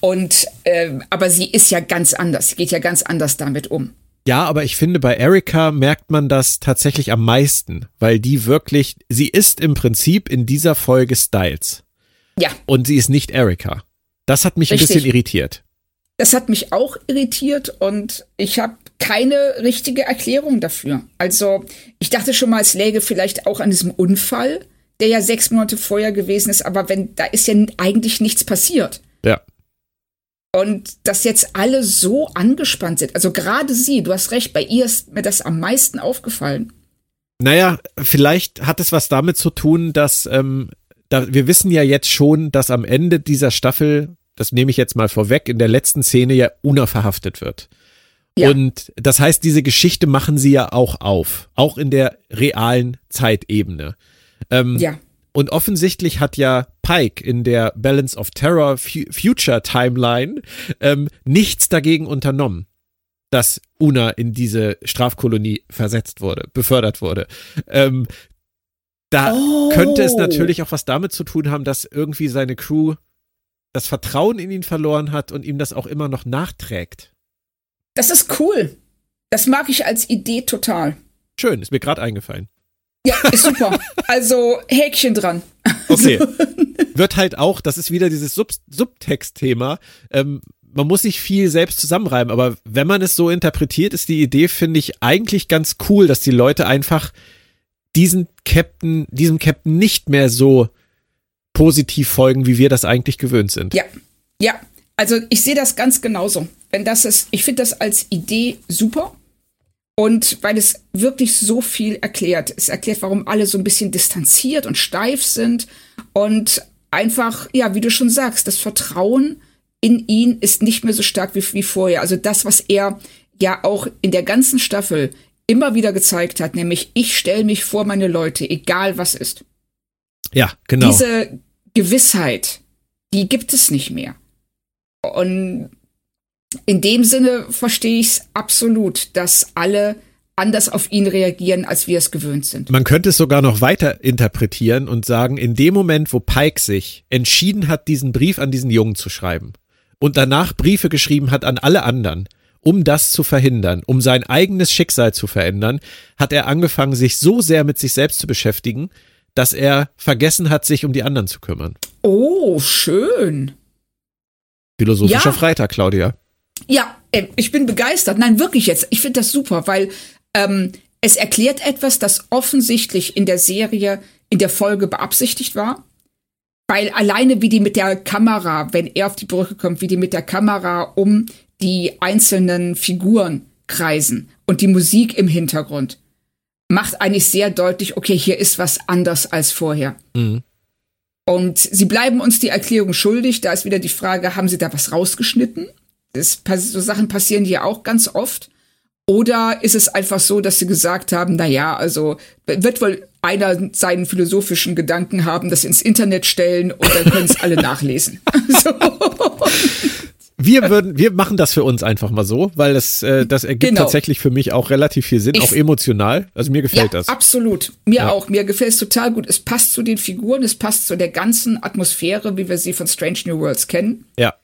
Und äh, aber sie ist ja ganz anders. Sie geht ja ganz anders damit um. Ja, aber ich finde, bei Erika merkt man das tatsächlich am meisten, weil die wirklich, sie ist im Prinzip in dieser Folge Styles. Ja. Und sie ist nicht Erika. Das hat mich Richtig. ein bisschen irritiert. Das hat mich auch irritiert und ich habe keine richtige Erklärung dafür. Also ich dachte schon mal, es läge vielleicht auch an diesem Unfall, der ja sechs Monate vorher gewesen ist, aber wenn, da ist ja eigentlich nichts passiert. Ja. Und dass jetzt alle so angespannt sind. Also gerade sie, du hast recht, bei ihr ist mir das am meisten aufgefallen. Naja, vielleicht hat es was damit zu tun, dass ähm, da, wir wissen ja jetzt schon, dass am Ende dieser Staffel, das nehme ich jetzt mal vorweg, in der letzten Szene ja Una verhaftet wird. Ja. Und das heißt, diese Geschichte machen sie ja auch auf, auch in der realen Zeitebene. Ähm, ja. Und offensichtlich hat ja Pike in der Balance of Terror Future Timeline ähm, nichts dagegen unternommen, dass Una in diese Strafkolonie versetzt wurde, befördert wurde. Ähm, da oh. könnte es natürlich auch was damit zu tun haben, dass irgendwie seine Crew das Vertrauen in ihn verloren hat und ihm das auch immer noch nachträgt. Das ist cool. Das mag ich als Idee total. Schön, ist mir gerade eingefallen. Ja, ist super. also Häkchen dran. Okay. Wird halt auch, das ist wieder dieses Sub Subtext-Thema. Ähm, man muss sich viel selbst zusammenreiben, aber wenn man es so interpretiert, ist die Idee, finde ich, eigentlich ganz cool, dass die Leute einfach diesen Captain, diesem Captain nicht mehr so positiv folgen, wie wir das eigentlich gewöhnt sind. Ja, ja. Also ich sehe das ganz genauso. Wenn das ist, ich finde das als Idee super. Und weil es wirklich so viel erklärt. Es erklärt, warum alle so ein bisschen distanziert und steif sind. Und einfach, ja, wie du schon sagst, das Vertrauen in ihn ist nicht mehr so stark wie, wie vorher. Also das, was er ja auch in der ganzen Staffel immer wieder gezeigt hat, nämlich ich stelle mich vor meine Leute, egal was ist. Ja, genau. Diese Gewissheit, die gibt es nicht mehr. Und in dem Sinne verstehe ich es absolut, dass alle anders auf ihn reagieren, als wir es gewöhnt sind. Man könnte es sogar noch weiter interpretieren und sagen, in dem Moment, wo Pike sich entschieden hat, diesen Brief an diesen Jungen zu schreiben und danach Briefe geschrieben hat an alle anderen, um das zu verhindern, um sein eigenes Schicksal zu verändern, hat er angefangen, sich so sehr mit sich selbst zu beschäftigen, dass er vergessen hat, sich um die anderen zu kümmern. Oh, schön. Philosophischer ja. Freitag, Claudia. Ja, äh, ich bin begeistert. Nein, wirklich jetzt. Ich finde das super, weil ähm, es erklärt etwas, das offensichtlich in der Serie, in der Folge beabsichtigt war. Weil alleine wie die mit der Kamera, wenn er auf die Brücke kommt, wie die mit der Kamera um die einzelnen Figuren kreisen und die Musik im Hintergrund macht eigentlich sehr deutlich, okay, hier ist was anders als vorher. Mhm. Und sie bleiben uns die Erklärung schuldig. Da ist wieder die Frage, haben sie da was rausgeschnitten? Das, so Sachen passieren hier auch ganz oft. Oder ist es einfach so, dass sie gesagt haben, na ja, also wird wohl einer seinen philosophischen Gedanken haben, das ins Internet stellen und dann können es alle nachlesen. so. Wir würden, wir machen das für uns einfach mal so, weil das, äh, das ergibt genau. tatsächlich für mich auch relativ viel Sinn, ich, auch emotional. Also mir gefällt ja, das. Absolut. Mir ja. auch. Mir gefällt es total gut. Es passt zu den Figuren, es passt zu der ganzen Atmosphäre, wie wir sie von Strange New Worlds kennen. Ja.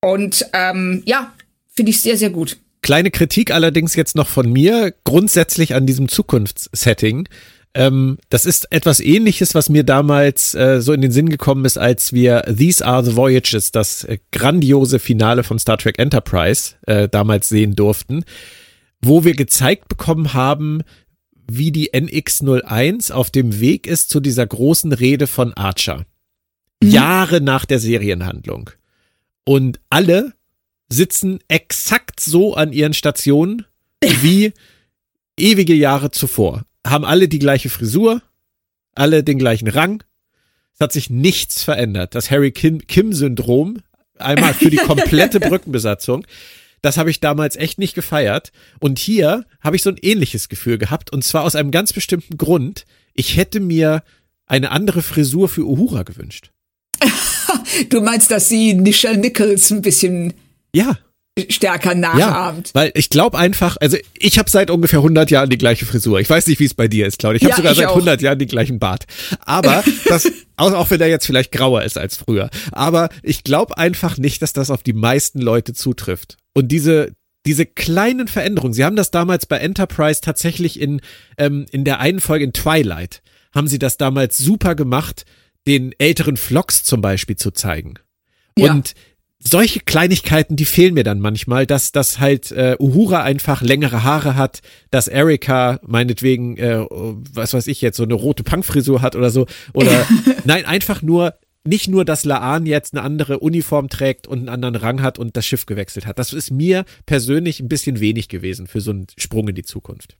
Und ähm, ja, finde ich sehr, sehr gut. Kleine Kritik allerdings jetzt noch von mir, grundsätzlich an diesem Zukunftssetting. Ähm, das ist etwas ähnliches, was mir damals äh, so in den Sinn gekommen ist, als wir These Are the Voyages, das äh, grandiose Finale von Star Trek Enterprise, äh, damals sehen durften, wo wir gezeigt bekommen haben, wie die NX01 auf dem Weg ist zu dieser großen Rede von Archer. Mhm. Jahre nach der Serienhandlung. Und alle sitzen exakt so an ihren Stationen wie ewige Jahre zuvor. Haben alle die gleiche Frisur, alle den gleichen Rang. Es hat sich nichts verändert. Das Harry Kim-Syndrom, einmal für die komplette Brückenbesatzung, das habe ich damals echt nicht gefeiert. Und hier habe ich so ein ähnliches Gefühl gehabt. Und zwar aus einem ganz bestimmten Grund. Ich hätte mir eine andere Frisur für Uhura gewünscht. du meinst, dass sie Nichelle Nichols ein bisschen ja. stärker nachahmt. Ja, weil ich glaube einfach, also ich habe seit ungefähr 100 Jahren die gleiche Frisur. Ich weiß nicht, wie es bei dir ist, Claudia. Ich habe ja, sogar ich seit auch. 100 Jahren den gleichen Bart. Aber das, auch wenn er jetzt vielleicht grauer ist als früher. Aber ich glaube einfach nicht, dass das auf die meisten Leute zutrifft. Und diese, diese kleinen Veränderungen, sie haben das damals bei Enterprise tatsächlich in, ähm, in der einen Folge in Twilight, haben sie das damals super gemacht, den älteren Vlogs zum Beispiel zu zeigen. Ja. Und solche Kleinigkeiten, die fehlen mir dann manchmal, dass, dass halt äh, Uhura einfach längere Haare hat, dass Erika meinetwegen, äh, was weiß ich jetzt, so eine rote Punkfrisur hat oder so. Oder nein, einfach nur, nicht nur, dass Laan jetzt eine andere Uniform trägt und einen anderen Rang hat und das Schiff gewechselt hat. Das ist mir persönlich ein bisschen wenig gewesen für so einen Sprung in die Zukunft.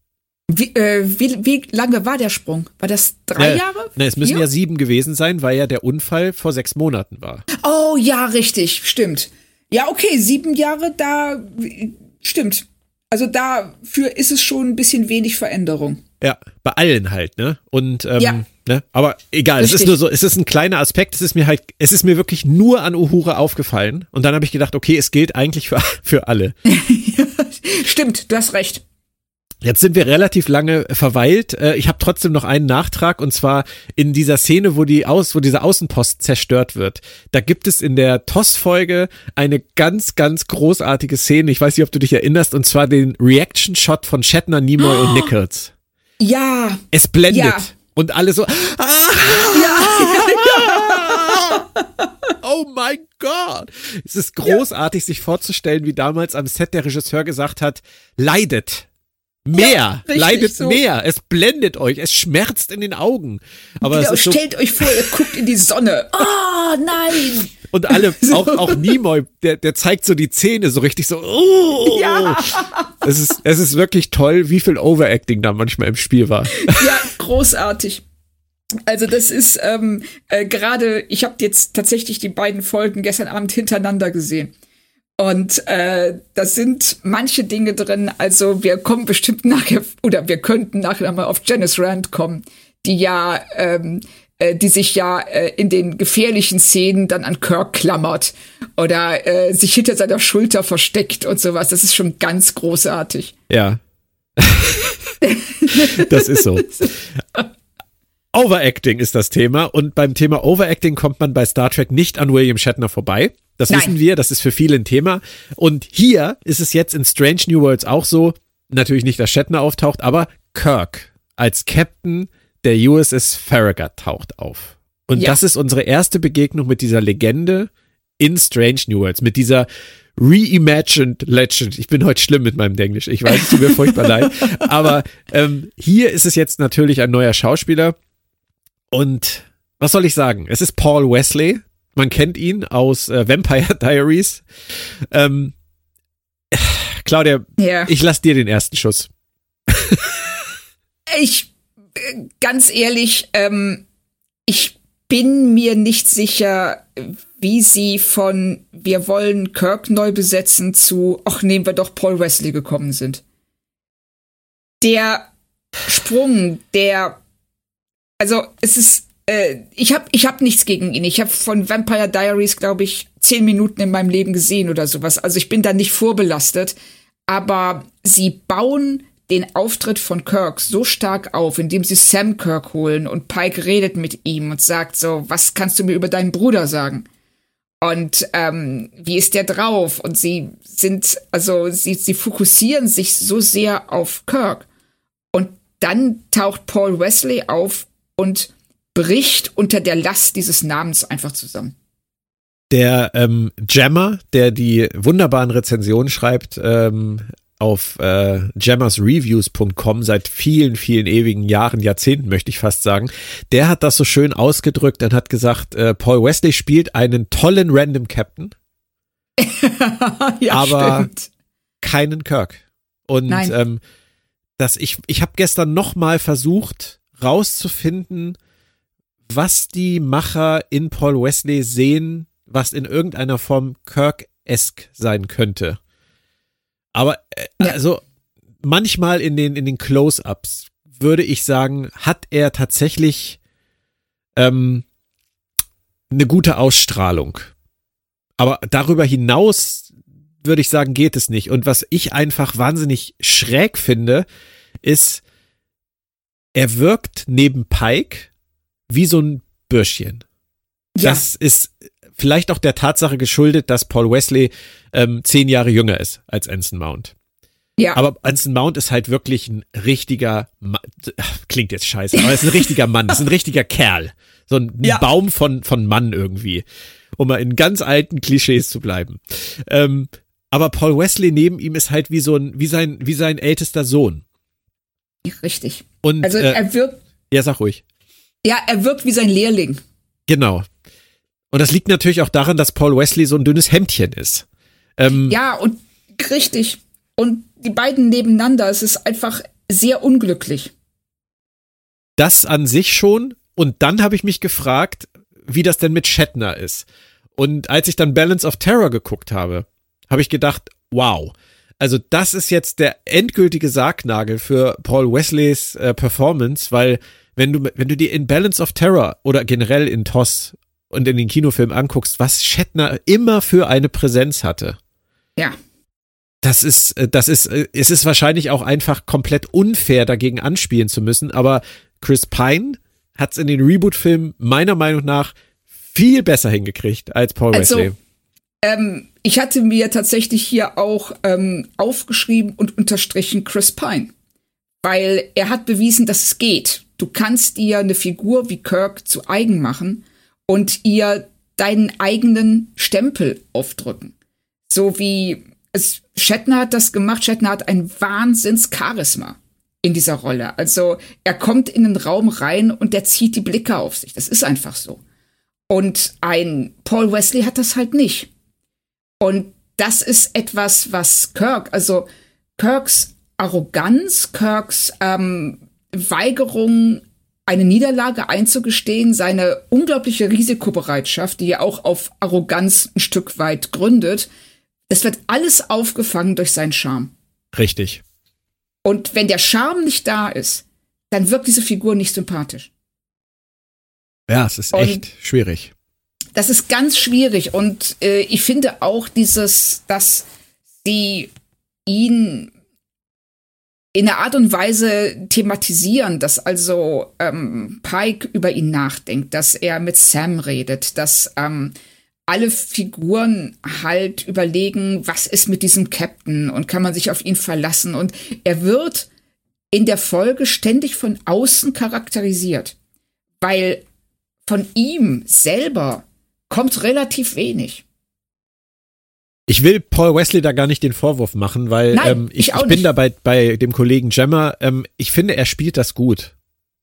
Wie, äh, wie, wie lange war der Sprung? War das drei Ne, Jahre? Ne, es müssen Vier? ja sieben gewesen sein, weil ja der Unfall vor sechs Monaten war. Oh ja, richtig, stimmt. Ja, okay, sieben Jahre, da stimmt. Also dafür ist es schon ein bisschen wenig Veränderung. Ja, bei allen halt, ne? Und ähm, Ja. ne? Aber egal, es ist Richtig. nur so, es ist ein kleiner Aspekt, es ist mir halt, es ist mir wirklich nur an Uhura aufgefallen. Und dann habe ich gedacht, okay, es gilt eigentlich für, für alle. Stimmt, du hast recht. Jetzt sind wir relativ lange verweilt. Äh, Ich habe trotzdem noch einen Nachtrag und zwar in dieser Szene, wo die aus, wo dieser Außenpost zerstört wird. Da gibt es in der TOS-Folge eine ganz, ganz großartige Szene. Ich weiß nicht, ob du dich erinnerst, und zwar den Reaction-Shot von Shatner, Nimoy und Nichols. Ja, Es blendet Ja. und alle so. Ah, oh mein Gott! Es ist großartig, sich vorzustellen, wie damals am Set der Regisseur gesagt hat: leidet. Mehr, richtig leidet so. mehr. Es blendet euch, es schmerzt in den Augen. Aber genau, ist so, stellt euch vor, ihr guckt in die Sonne. Oh, nein. und alle, auch, auch Nimoy, der, der zeigt so die Zähne so richtig so. Oh, Ja. Es ist, es ist wirklich toll, wie viel Overacting da manchmal im Spiel war. Ja, großartig. Also das ist ähm, äh, gerade, ich habe jetzt tatsächlich die beiden Folgen gestern Abend hintereinander gesehen. Und äh, da sind manche Dinge drin, also wir kommen bestimmt nachher, oder wir könnten nachher mal auf Janice Rand kommen, die ja, ähm, äh, die sich ja äh, in den gefährlichen Szenen dann an Kirk klammert oder äh, sich hinter seiner Schulter versteckt und sowas. Das ist schon ganz großartig. Ja. das ist so. Overacting ist das Thema und beim Thema Overacting kommt man bei Star Trek nicht an William Shatner vorbei. Das Nein. wissen wir, das ist für viele ein Thema. Und hier ist es jetzt in Strange New Worlds auch so, natürlich nicht, dass Shatner auftaucht, aber Kirk als Captain der USS Farragut taucht auf. Und Ja. das ist unsere erste Begegnung mit dieser Legende in Strange New Worlds, mit dieser reimagined Legend. Ich bin heute schlimm mit meinem Englisch. Ich weiß, es tut mir furchtbar leid. Aber ähm, hier ist es jetzt natürlich ein neuer Schauspieler. Und was soll ich sagen? Es ist Paul Wesley. Man kennt ihn aus äh, Vampire Diaries. Ähm, Claudia, Ja. ich lass dir den ersten Schuss. Ich, äh, ganz ehrlich, ähm, ich bin mir nicht sicher, wie sie von wir wollen Kirk neu besetzen zu ach nehmen wir doch Paul Wesley gekommen sind. Der Sprung, der also es ist äh, ich habe ich hab nichts gegen ihn. Ich habe von Vampire Diaries glaube ich zehn Minuten in meinem Leben gesehen oder sowas. Also ich bin da nicht vorbelastet. Aber sie bauen den Auftritt von Kirk so stark auf, indem sie Sam Kirk holen und Pike redet mit ihm und sagt so, was kannst du mir über deinen Bruder sagen? Und ähm, wie ist der drauf? Und sie sind, also sie, sie fokussieren sich so sehr auf Kirk. Und dann taucht Paul Wesley auf und bricht unter der Last dieses Namens einfach zusammen. Der ähm, Jammer, der die wunderbaren Rezensionen schreibt ähm, auf äh, jammersreviews.com seit vielen, vielen ewigen Jahren, Jahrzehnten möchte ich fast sagen, der hat das so schön ausgedrückt und hat gesagt, äh, Paul Wesley spielt einen tollen Random Captain, ja, Aber- stimmt. keinen Kirk. Und Nein. ähm, dass ich, ich habe gestern nochmal versucht rauszufinden, was die Macher in Paul Wesley sehen, was in irgendeiner Form Kirk-esque sein könnte. Aber äh, Ja. also manchmal in den in den Close-ups würde ich sagen, hat er tatsächlich ähm, eine gute Ausstrahlung. Aber darüber hinaus würde ich sagen, geht es nicht. Und was ich einfach wahnsinnig schräg finde, ist, er wirkt neben Pike wie so ein Bürschchen. Ja. Das ist vielleicht auch der Tatsache geschuldet, dass Paul Wesley ähm, zehn Jahre jünger ist als Anson Mount. Ja. Aber Anson Mount ist halt wirklich ein richtiger, Ma klingt jetzt scheiße, aber er ist ein richtiger Mann, ist ein richtiger Kerl. So ein, ja. Baum von, von Mann irgendwie. Um mal in ganz alten Klischees zu bleiben. Ähm, aber Paul Wesley neben ihm ist halt wie so ein, wie sein, wie sein ältester Sohn. Richtig. Und, also äh, er wirkt. Ja, sag ruhig. Ja, er wirkt wie sein Lehrling. Genau. Und das liegt natürlich auch daran, dass Paul Wesley so ein dünnes Hemdchen ist. Ähm, ja, und richtig. Und die beiden nebeneinander, es ist einfach sehr unglücklich. Das an sich schon. Und dann habe ich mich gefragt, wie das denn mit Shatner ist. Und als ich dann Balance of Terror geguckt habe, habe ich gedacht, wow. Also das ist jetzt der endgültige Sargnagel für Paul Wesleys äh, Performance, weil wenn du wenn du dir in Balance of Terror oder generell in Toss und in den Kinofilm anguckst, was Shatner immer für eine Präsenz hatte. Ja. Das ist, äh, das ist, äh, es ist wahrscheinlich auch einfach komplett unfair, dagegen anspielen zu müssen, aber Chris Pine hat es in den Reboot-Filmen meiner Meinung nach viel besser hingekriegt als Paul also, Wesley. Ähm, ich hatte mir tatsächlich hier auch ähm, aufgeschrieben und unterstrichen Chris Pine, weil er hat bewiesen, dass es geht. Du kannst dir eine Figur wie Kirk zu eigen machen und ihr deinen eigenen Stempel aufdrücken. So wie es, Shatner hat das gemacht. Shatner hat ein Wahnsinns-Charisma in dieser Rolle. Also er kommt in den Raum rein und der zieht die Blicke auf sich. Das ist einfach so. Und ein Paul Wesley hat das halt nicht. Und das ist etwas, was Kirk, also Kirks Arroganz, Kirks ähm, Weigerung, eine Niederlage einzugestehen, seine unglaubliche Risikobereitschaft, die ja auch auf Arroganz ein Stück weit gründet, das wird alles aufgefangen durch seinen Charme. Richtig. Und wenn der Charme nicht da ist, dann wirkt diese Figur nicht sympathisch. Ja, es ist echt Und schwierig. Das ist ganz schwierig. Und äh, ich finde auch dieses, dass sie ihn in einer Art und Weise thematisieren, dass also ähm, Pike über ihn nachdenkt, dass er mit Sam redet, dass ähm, alle Figuren halt überlegen, was ist mit diesem Captain und kann man sich auf ihn verlassen. Und er wird in der Folge ständig von außen charakterisiert, weil von ihm selber kommt relativ wenig. Ich will Paul Wesley da gar nicht den Vorwurf machen, weil Nein, ähm, ich, ich, ich bin da bei, bei dem Kollegen Gemma. Ähm, ich finde, er spielt das gut.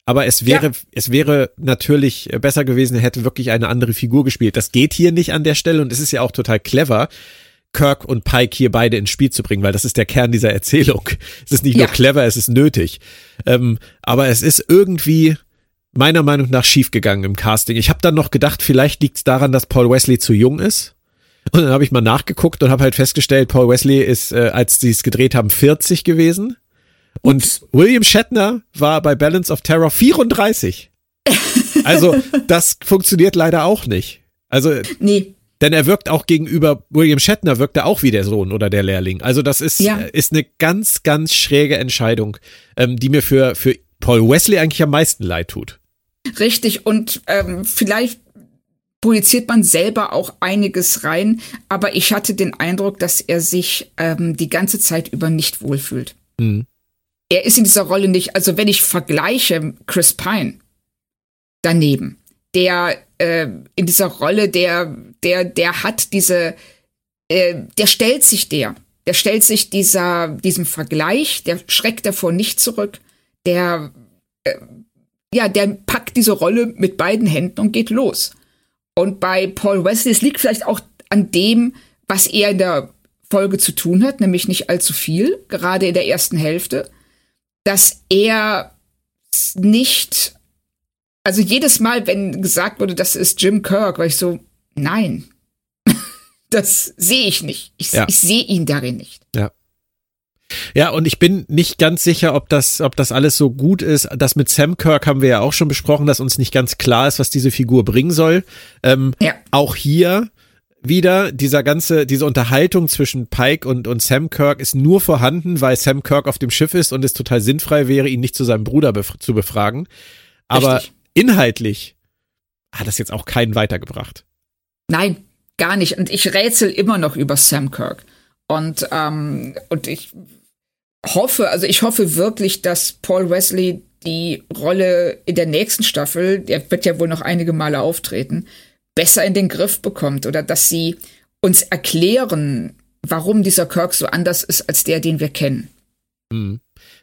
Aber es wäre, ja. es wäre natürlich besser gewesen, er hätte wirklich eine andere Figur gespielt. Das geht hier nicht an der Stelle und es ist ja auch total clever, Kirk und Pike hier beide ins Spiel zu bringen, weil das ist der Kern dieser Erzählung. Es ist nicht ja. nur clever, es ist nötig. Ähm, aber es ist irgendwie meiner Meinung nach schiefgegangen im Casting. Ich habe dann noch gedacht, vielleicht liegt es daran, dass Paul Wesley zu jung ist. Und dann habe ich mal nachgeguckt und habe halt festgestellt, Paul Wesley ist, äh, als sie es gedreht haben, 40 gewesen. Und Ups. William Shatner war bei Balance of Terror 34. Also, das funktioniert leider auch nicht. Also, nee. Denn er wirkt auch gegenüber William Shatner, wirkt er auch wie der Sohn oder der Lehrling. Also, das ist, ja. ist eine ganz, ganz schräge Entscheidung, ähm, die mir für, für Paul Wesley eigentlich am meisten leid tut. Richtig, und ähm, vielleicht projiziert man selber auch einiges rein, aber ich hatte den Eindruck, dass er sich ähm, die ganze Zeit über nicht wohlfühlt. Mhm er ist in dieser Rolle nicht, also wenn ich vergleiche Chris Pine daneben, der äh, in dieser Rolle, der, der, der hat diese, äh, der stellt sich der, der stellt sich dieser, diesem Vergleich, der schreckt davor nicht zurück, der, äh, ja, der packt diese Rolle mit beiden Händen und geht los. Und bei Paul Wesley, es liegt vielleicht auch an dem, was er in der Folge zu tun hat, nämlich nicht allzu viel, gerade in der ersten Hälfte dass er nicht, also jedes Mal, wenn gesagt wurde, das ist Jim Kirk, war ich so, nein, das sehe ich nicht. Ich, ja. ich sehe ihn darin nicht. Ja. Ja, und ich bin nicht ganz sicher, ob das, ob das alles so gut ist. Das mit Sam Kirk haben wir ja auch schon besprochen, dass uns nicht ganz klar ist, was diese Figur bringen soll. Ähm, ja. Auch hier wieder, dieser ganze, diese Unterhaltung zwischen Pike und, und Sam Kirk ist nur vorhanden, weil Sam Kirk auf dem Schiff ist und es total sinnfrei wäre, ihn nicht zu seinem Bruder bef zu befragen. Aber Richtig. inhaltlich hat das jetzt auch keinen weitergebracht. Nein, gar nicht. Und ich rätsel immer noch über Sam Kirk. Und, ähm, und ich hoffe, also ich hoffe wirklich, dass Paul Wesley die Rolle in der nächsten Staffel, der wird ja wohl noch einige Male auftreten, besser in den Griff bekommt oder dass sie uns erklären, warum dieser Kirk so anders ist als der, den wir kennen. Mhm.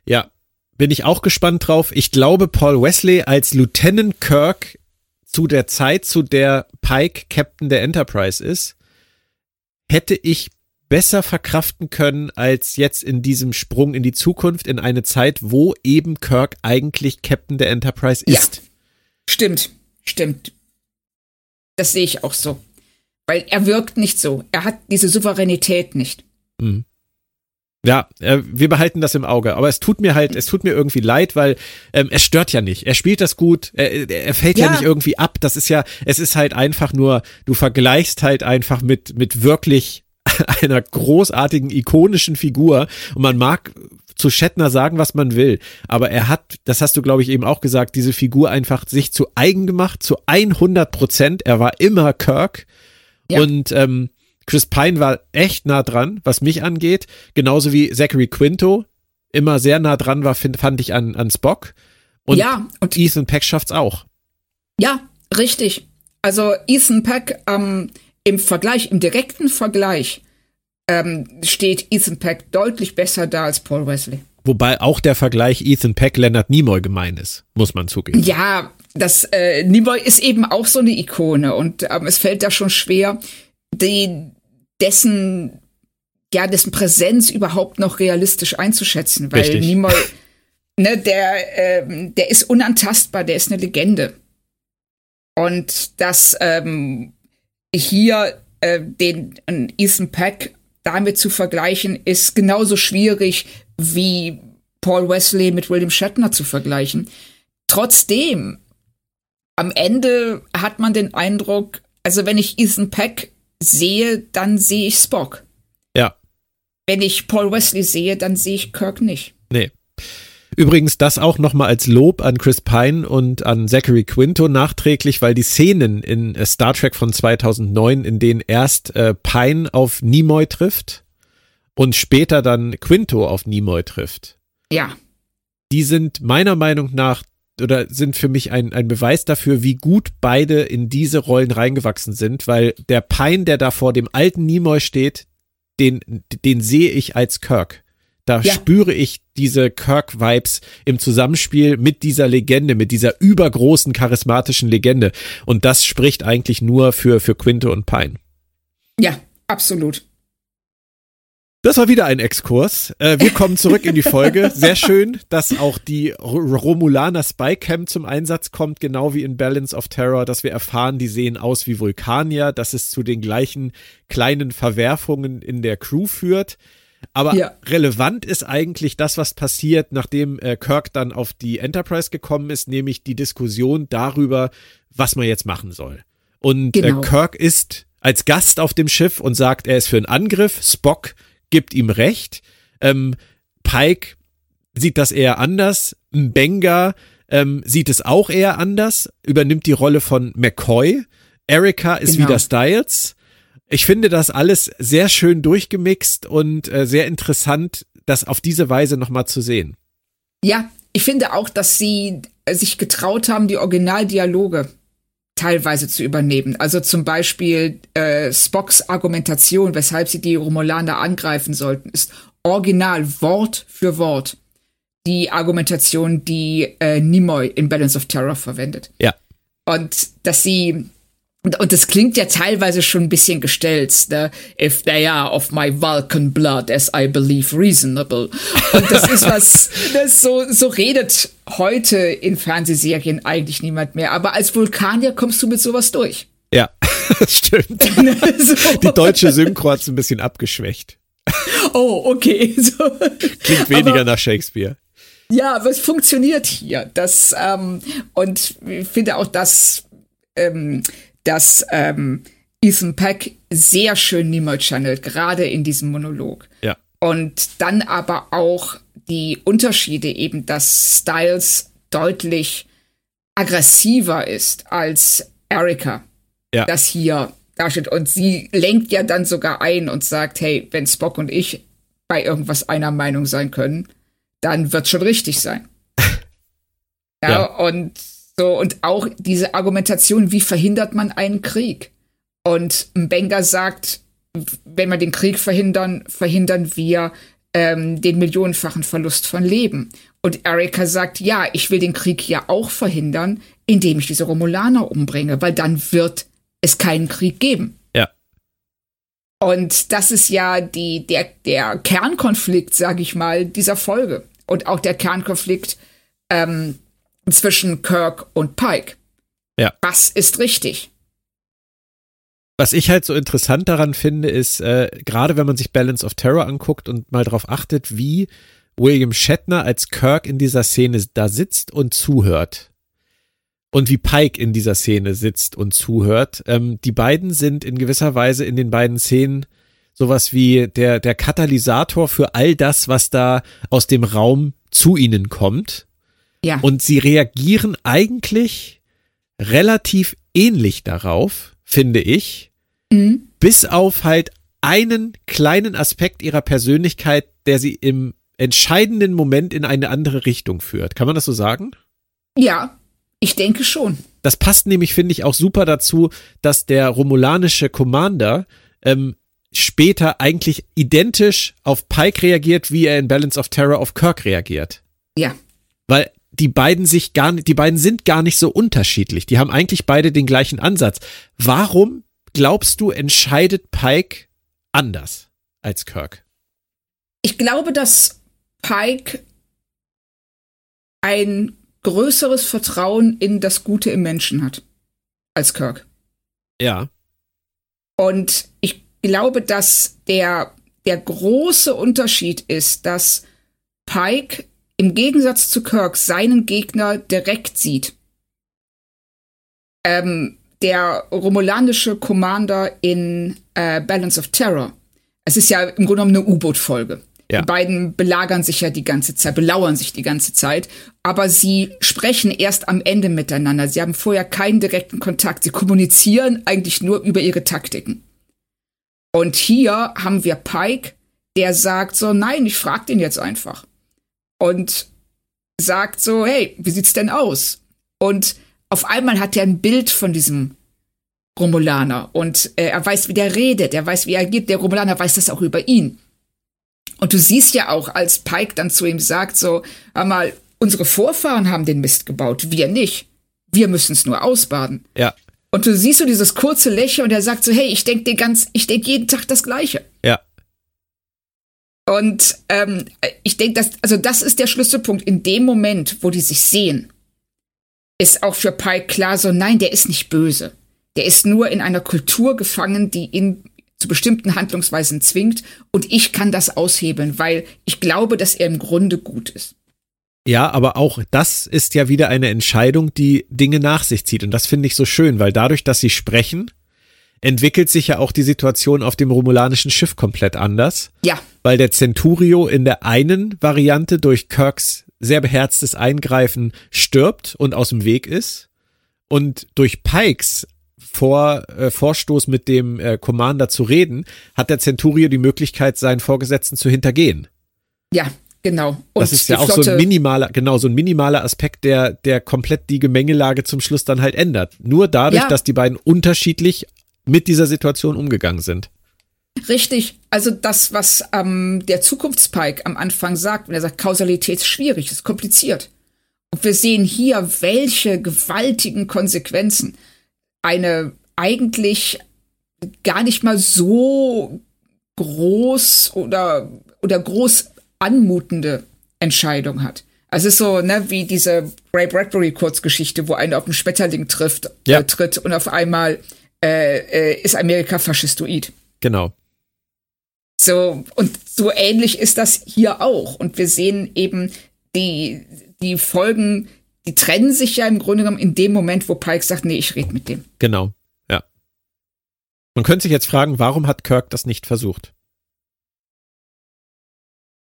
Ja, bin ich auch gespannt drauf. Ich glaube, Paul Wesley als Lieutenant Kirk zu der Zeit, zu der Pike Captain der Enterprise ist, hätte ich besser verkraften können als jetzt in diesem Sprung in die Zukunft in eine Zeit, wo eben Kirk eigentlich Captain der Enterprise ist. Ja, stimmt, stimmt. Das sehe ich auch so. Weil er wirkt nicht so. Er hat diese Souveränität nicht. Mhm. Ja, äh, wir behalten das im Auge. Aber es tut mir halt, es tut mir irgendwie leid, weil ähm, er stört ja nicht. Er spielt das gut. Er, er fällt ja. ja. nicht irgendwie ab. Das ist ja, es ist halt einfach nur, du vergleichst halt einfach mit mit wirklich einer großartigen ikonischen Figur. Und man mag zu Shatner sagen, was man will. Aber er hat, das hast du glaube ich eben auch gesagt, diese Figur einfach sich zu eigen gemacht, zu 100 Prozent. Er war immer Kirk. Ja. Und ähm, Chris Pine war echt nah dran, was mich angeht. Genauso wie Zachary Quinto immer sehr nah dran war, find, fand ich an, an Spock. Und, ja, und Ethan Peck schafft's auch. Ja, richtig. Also Ethan Peck ähm, im Vergleich, im direkten Vergleich ähm, steht Ethan Peck deutlich besser da als Paul Wesley. Wobei auch der Vergleich Ethan Peck Leonard Nimoy gemein ist, muss man zugeben. Ja, das äh, Nimoy ist eben auch so eine Ikone und ähm, es fällt da schon schwer, die, dessen, ja, dessen Präsenz überhaupt noch realistisch einzuschätzen, weil Richtig. Nimoy, ne, der, äh, der ist unantastbar, der ist eine Legende. Und dass ähm, hier äh, den äh, Ethan Peck damit zu vergleichen, ist genauso schwierig wie Paul Wesley mit William Shatner zu vergleichen. Trotzdem, am Ende hat man den Eindruck, also wenn ich Ethan Peck sehe, dann sehe ich Spock. Ja. Wenn ich Paul Wesley sehe, dann sehe ich Kirk nicht. Nee. Übrigens das auch nochmal als Lob an Chris Pine und an Zachary Quinto nachträglich, weil die Szenen in äh, Star Trek von 2009, in denen erst äh, Pine auf Nimoy trifft und später dann Quinto auf Nimoy trifft. Ja. Die sind meiner Meinung nach oder sind für mich ein, ein Beweis dafür, wie gut beide in diese Rollen reingewachsen sind, weil der Pine, der da vor dem alten Nimoy steht, den, den sehe ich als Kirk. Da ja. spüre ich diese Kirk-Vibes im Zusammenspiel mit dieser Legende, mit dieser übergroßen charismatischen Legende. Und das spricht eigentlich nur für, für Quinte und Pine. Ja, absolut. Das war wieder ein Exkurs. Äh, wir kommen zurück in die Folge. Sehr schön, dass auch die Romulaner Spycam zum Einsatz kommt, genau wie in Balance of Terror, dass wir erfahren, die sehen aus wie Vulkanier, dass es zu den gleichen kleinen Verwerfungen in der Crew führt. Aber ja. relevant ist eigentlich das, was passiert, nachdem äh, Kirk dann auf die Enterprise gekommen ist, nämlich die Diskussion darüber, was man jetzt machen soll. Und äh, genau. äh, Kirk ist als Gast auf dem Schiff und sagt, er ist für einen Angriff. Spock gibt ihm recht. Ähm, Pike sieht das eher anders. Benga ähm, sieht es auch eher anders, übernimmt die Rolle von McCoy. Erika ist genau. wieder Styles. Ich finde das alles sehr schön durchgemixt und äh, sehr interessant, das auf diese Weise nochmal zu sehen. Ja, ich finde auch, dass sie sich getraut haben, die Originaldialoge teilweise zu übernehmen. Also zum Beispiel äh, Spocks Argumentation, weshalb sie die Romulaner angreifen sollten, ist original Wort für Wort die Argumentation, die äh, Nimoy in Balance of Terror verwendet. Ja. Und dass sie und, und das klingt ja teilweise schon ein bisschen gestellt, ne? If they are of my Vulcan blood, as I believe reasonable. Und das ist was, das so, so redet heute in Fernsehserien eigentlich niemand mehr. Aber als Vulkanier kommst du mit sowas durch. Ja, stimmt. so. Die deutsche Synchro hat es ein bisschen abgeschwächt. Oh, okay. So. Klingt weniger aber, nach Shakespeare. Ja, aber es funktioniert hier. Das, ähm, und ich finde auch, dass ähm, dass ähm, Ethan Peck sehr schön Nimoy channelt, gerade in diesem Monolog. Ja. Und dann aber auch die Unterschiede eben, dass Styles deutlich aggressiver ist als Erika. Ja. Das hier darstellt. Und sie lenkt ja dann sogar ein und sagt, hey, wenn Spock und ich bei irgendwas einer Meinung sein können, dann wird schon richtig sein. ja, ja, und so, und auch diese Argumentation, wie verhindert man einen Krieg? Und Mbenga sagt, wenn wir den Krieg verhindern, verhindern wir ähm, den millionenfachen Verlust von Leben. Und Erika sagt, ja, ich will den Krieg ja auch verhindern, indem ich diese Romulaner umbringe, weil dann wird es keinen Krieg geben. Ja. Und das ist ja die, der, der Kernkonflikt, sage ich mal, dieser Folge. Und auch der Kernkonflikt ähm, zwischen Kirk und Pike. Ja. Was ist richtig? Was ich halt so interessant daran finde, ist, äh, gerade wenn man sich Balance of Terror anguckt und mal darauf achtet, wie William Shatner als Kirk in dieser Szene da sitzt und zuhört. Und wie Pike in dieser Szene sitzt und zuhört. Ähm, die beiden sind in gewisser Weise in den beiden Szenen sowas wie der, der Katalysator für all das, was da aus dem Raum zu ihnen kommt. Ja. Und sie reagieren eigentlich relativ ähnlich darauf, finde ich. Mhm. Bis auf halt einen kleinen Aspekt ihrer Persönlichkeit, der sie im entscheidenden Moment in eine andere Richtung führt. Kann man das so sagen? Ja, ich denke schon. Das passt nämlich, finde ich, auch super dazu, dass der romulanische Commander ähm, später eigentlich identisch auf Pike reagiert, wie er in Balance of Terror auf Kirk reagiert. Ja. Weil die beiden sich gar nicht, die beiden sind gar nicht so unterschiedlich. Die haben eigentlich beide den gleichen Ansatz. Warum glaubst du, entscheidet Pike anders als Kirk? Ich glaube, dass Pike ein größeres Vertrauen in das Gute im Menschen hat als Kirk. Ja. Und ich glaube, dass der, der große Unterschied ist, dass Pike im Gegensatz zu Kirk seinen Gegner direkt sieht. Ähm, der romulanische Commander in äh, Balance of Terror. Es ist ja im Grunde genommen eine U-Boot-Folge. Ja. Die beiden belagern sich ja die ganze Zeit, belauern sich die ganze Zeit, aber sie sprechen erst am Ende miteinander. Sie haben vorher keinen direkten Kontakt. Sie kommunizieren eigentlich nur über ihre Taktiken. Und hier haben wir Pike, der sagt so, nein, ich frag den jetzt einfach und sagt so, hey, wie sieht's denn aus? Und auf einmal hat er ein Bild von diesem Romulaner und äh, er weiß, wie der redet, er weiß, wie er geht. Der Romulaner weiß das auch über ihn. Und du siehst ja auch, als Pike dann zu ihm sagt, so, einmal, unsere Vorfahren haben den Mist gebaut, wir nicht. Wir müssen es nur ausbaden. Ja. Und du siehst so dieses kurze Lächeln und er sagt so, hey, ich denke dir ganz, ich denke jeden Tag das Gleiche. Ja. Und ähm, ich denke, dass, also das ist der Schlüsselpunkt. In dem Moment, wo die sich sehen, ist auch für Pike klar, so nein, der ist nicht böse. Der ist nur in einer Kultur gefangen, die ihn zu bestimmten Handlungsweisen zwingt. Und ich kann das aushebeln, weil ich glaube, dass er im Grunde gut ist. Ja, aber auch das ist ja wieder eine Entscheidung, die Dinge nach sich zieht. Und das finde ich so schön, weil dadurch, dass sie sprechen, entwickelt sich ja auch die Situation auf dem romulanischen Schiff komplett anders. Ja. Weil der Centurio in der einen Variante durch Kirks sehr beherztes Eingreifen stirbt und aus dem Weg ist. Und durch Pikes vor, äh, Vorstoß mit dem äh, Commander zu reden, hat der Centurio die Möglichkeit, seinen Vorgesetzten zu hintergehen. Ja, genau. Und das ist ja auch so ein minimaler, genau, so ein minimaler Aspekt, der, der komplett die Gemengelage zum Schluss dann halt ändert. Nur dadurch, ja. dass die beiden unterschiedlich mit dieser Situation umgegangen sind. Richtig, also das, was ähm, der Zukunftspike am Anfang sagt, wenn er sagt, Kausalität ist schwierig, ist kompliziert. Und wir sehen hier, welche gewaltigen Konsequenzen eine eigentlich gar nicht mal so groß oder, oder groß anmutende Entscheidung hat. Also es ist so, ne, wie diese Ray Bradbury Kurzgeschichte, wo einer auf einen Schmetterling trifft, ja. äh, tritt und auf einmal äh, äh, ist Amerika faschistoid. Genau. So, und so ähnlich ist das hier auch. Und wir sehen eben die, die Folgen, die trennen sich ja im Grunde genommen in dem Moment, wo Pike sagt, nee, ich rede mit dem. Genau, ja. Man könnte sich jetzt fragen, warum hat Kirk das nicht versucht?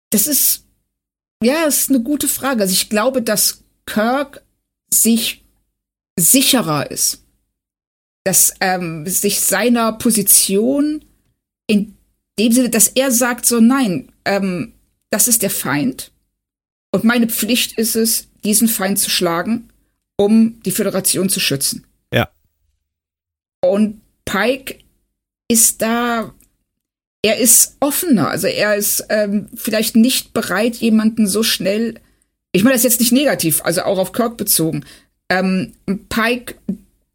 Das ist, ja, das ist eine gute Frage. Also ich glaube, dass Kirk sich sicherer ist dass ähm, sich seiner Position in dem Sinne, dass er sagt so, nein, ähm, das ist der Feind. Und meine Pflicht ist es, diesen Feind zu schlagen, um die Föderation zu schützen. Ja. Und Pike ist da, er ist offener, also er ist ähm, vielleicht nicht bereit, jemanden so schnell, ich meine das jetzt nicht negativ, also auch auf Kirk bezogen. Ähm, Pike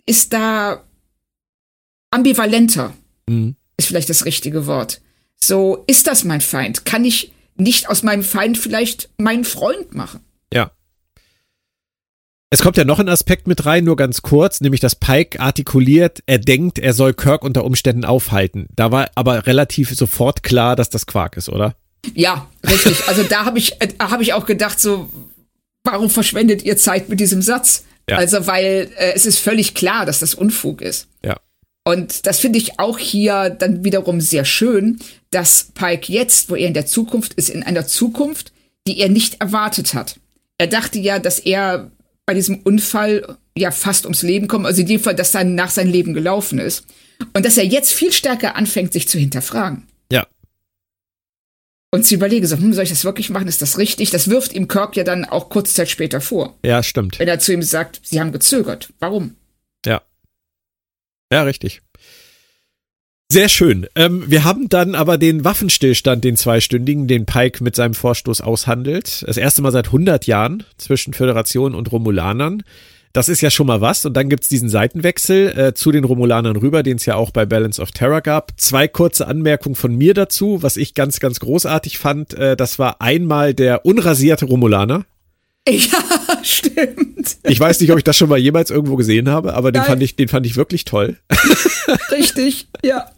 ist da ambivalenter, mhm. ist vielleicht das richtige Wort. So, ist das mein Feind? Kann ich nicht aus meinem Feind vielleicht meinen Freund machen? Ja. Es kommt ja noch ein Aspekt mit rein, nur ganz kurz, nämlich dass Pike artikuliert, er denkt, er soll Kirk unter Umständen aufhalten. Da war aber relativ sofort klar, dass das Quark ist, oder? Ja, richtig. Also da habe ich, äh, hab ich auch gedacht, so, warum verschwendet ihr Zeit mit diesem Satz? Ja. Also, weil äh, es ist völlig klar, dass das Unfug ist. Ja. Und das finde ich auch hier dann wiederum sehr schön, dass Pike jetzt, wo er in der Zukunft ist, in einer Zukunft, die er nicht erwartet hat. Er dachte ja, dass er bei diesem Unfall ja fast ums Leben kommt, also in dem Fall, dass dann nach seinem Leben gelaufen ist. Und dass er jetzt viel stärker anfängt, sich zu hinterfragen. Ja. Und sie überlegen so, hm, soll ich das wirklich machen? Ist das richtig? Das wirft ihm Kirk ja dann auch kurz Zeit später vor. Ja, stimmt. Wenn er zu ihm sagt, sie haben gezögert. Warum? Ja. Ja, richtig. Sehr schön. Ähm, wir haben dann aber den Waffenstillstand, den zweistündigen, den Pike mit seinem Vorstoß aushandelt. Das erste Mal seit 100 Jahren zwischen Föderation und Romulanern. Das ist ja schon mal was. Und dann gibt's diesen Seitenwechsel äh, zu den Romulanern rüber, den es ja auch bei Balance of Terror gab. Zwei kurze Anmerkungen von mir dazu, was ich ganz, ganz großartig fand. Äh, das war einmal der unrasierte Romulaner. Ja, stimmt. Ich weiß nicht, ob ich das schon mal jemals irgendwo gesehen habe, aber den fand ich, den fand ich wirklich toll. Richtig, ja.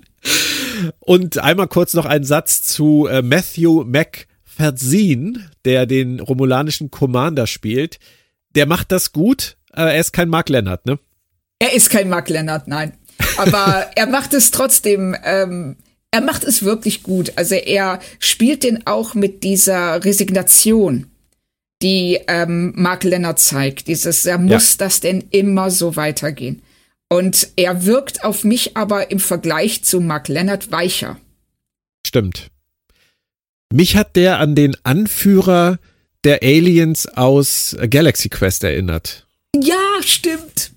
Und einmal kurz noch ein Satz zu äh, Matthew McFadzean, der den romulanischen Commander spielt. Der macht das gut. Äh, er ist kein Mark Leonard, ne? Er ist kein Mark Leonard, nein. Aber er macht es trotzdem. Ähm, er macht es wirklich gut. Also er spielt den auch mit dieser Resignation, die ähm, Mark Leonard zeigt. Dieses, er muss ja. das denn immer so weitergehen. Und er wirkt auf mich aber im Vergleich zu Mark Leonard weicher. Stimmt. Mich hat der an den Anführer der Aliens aus Galaxy Quest erinnert. Ja, stimmt.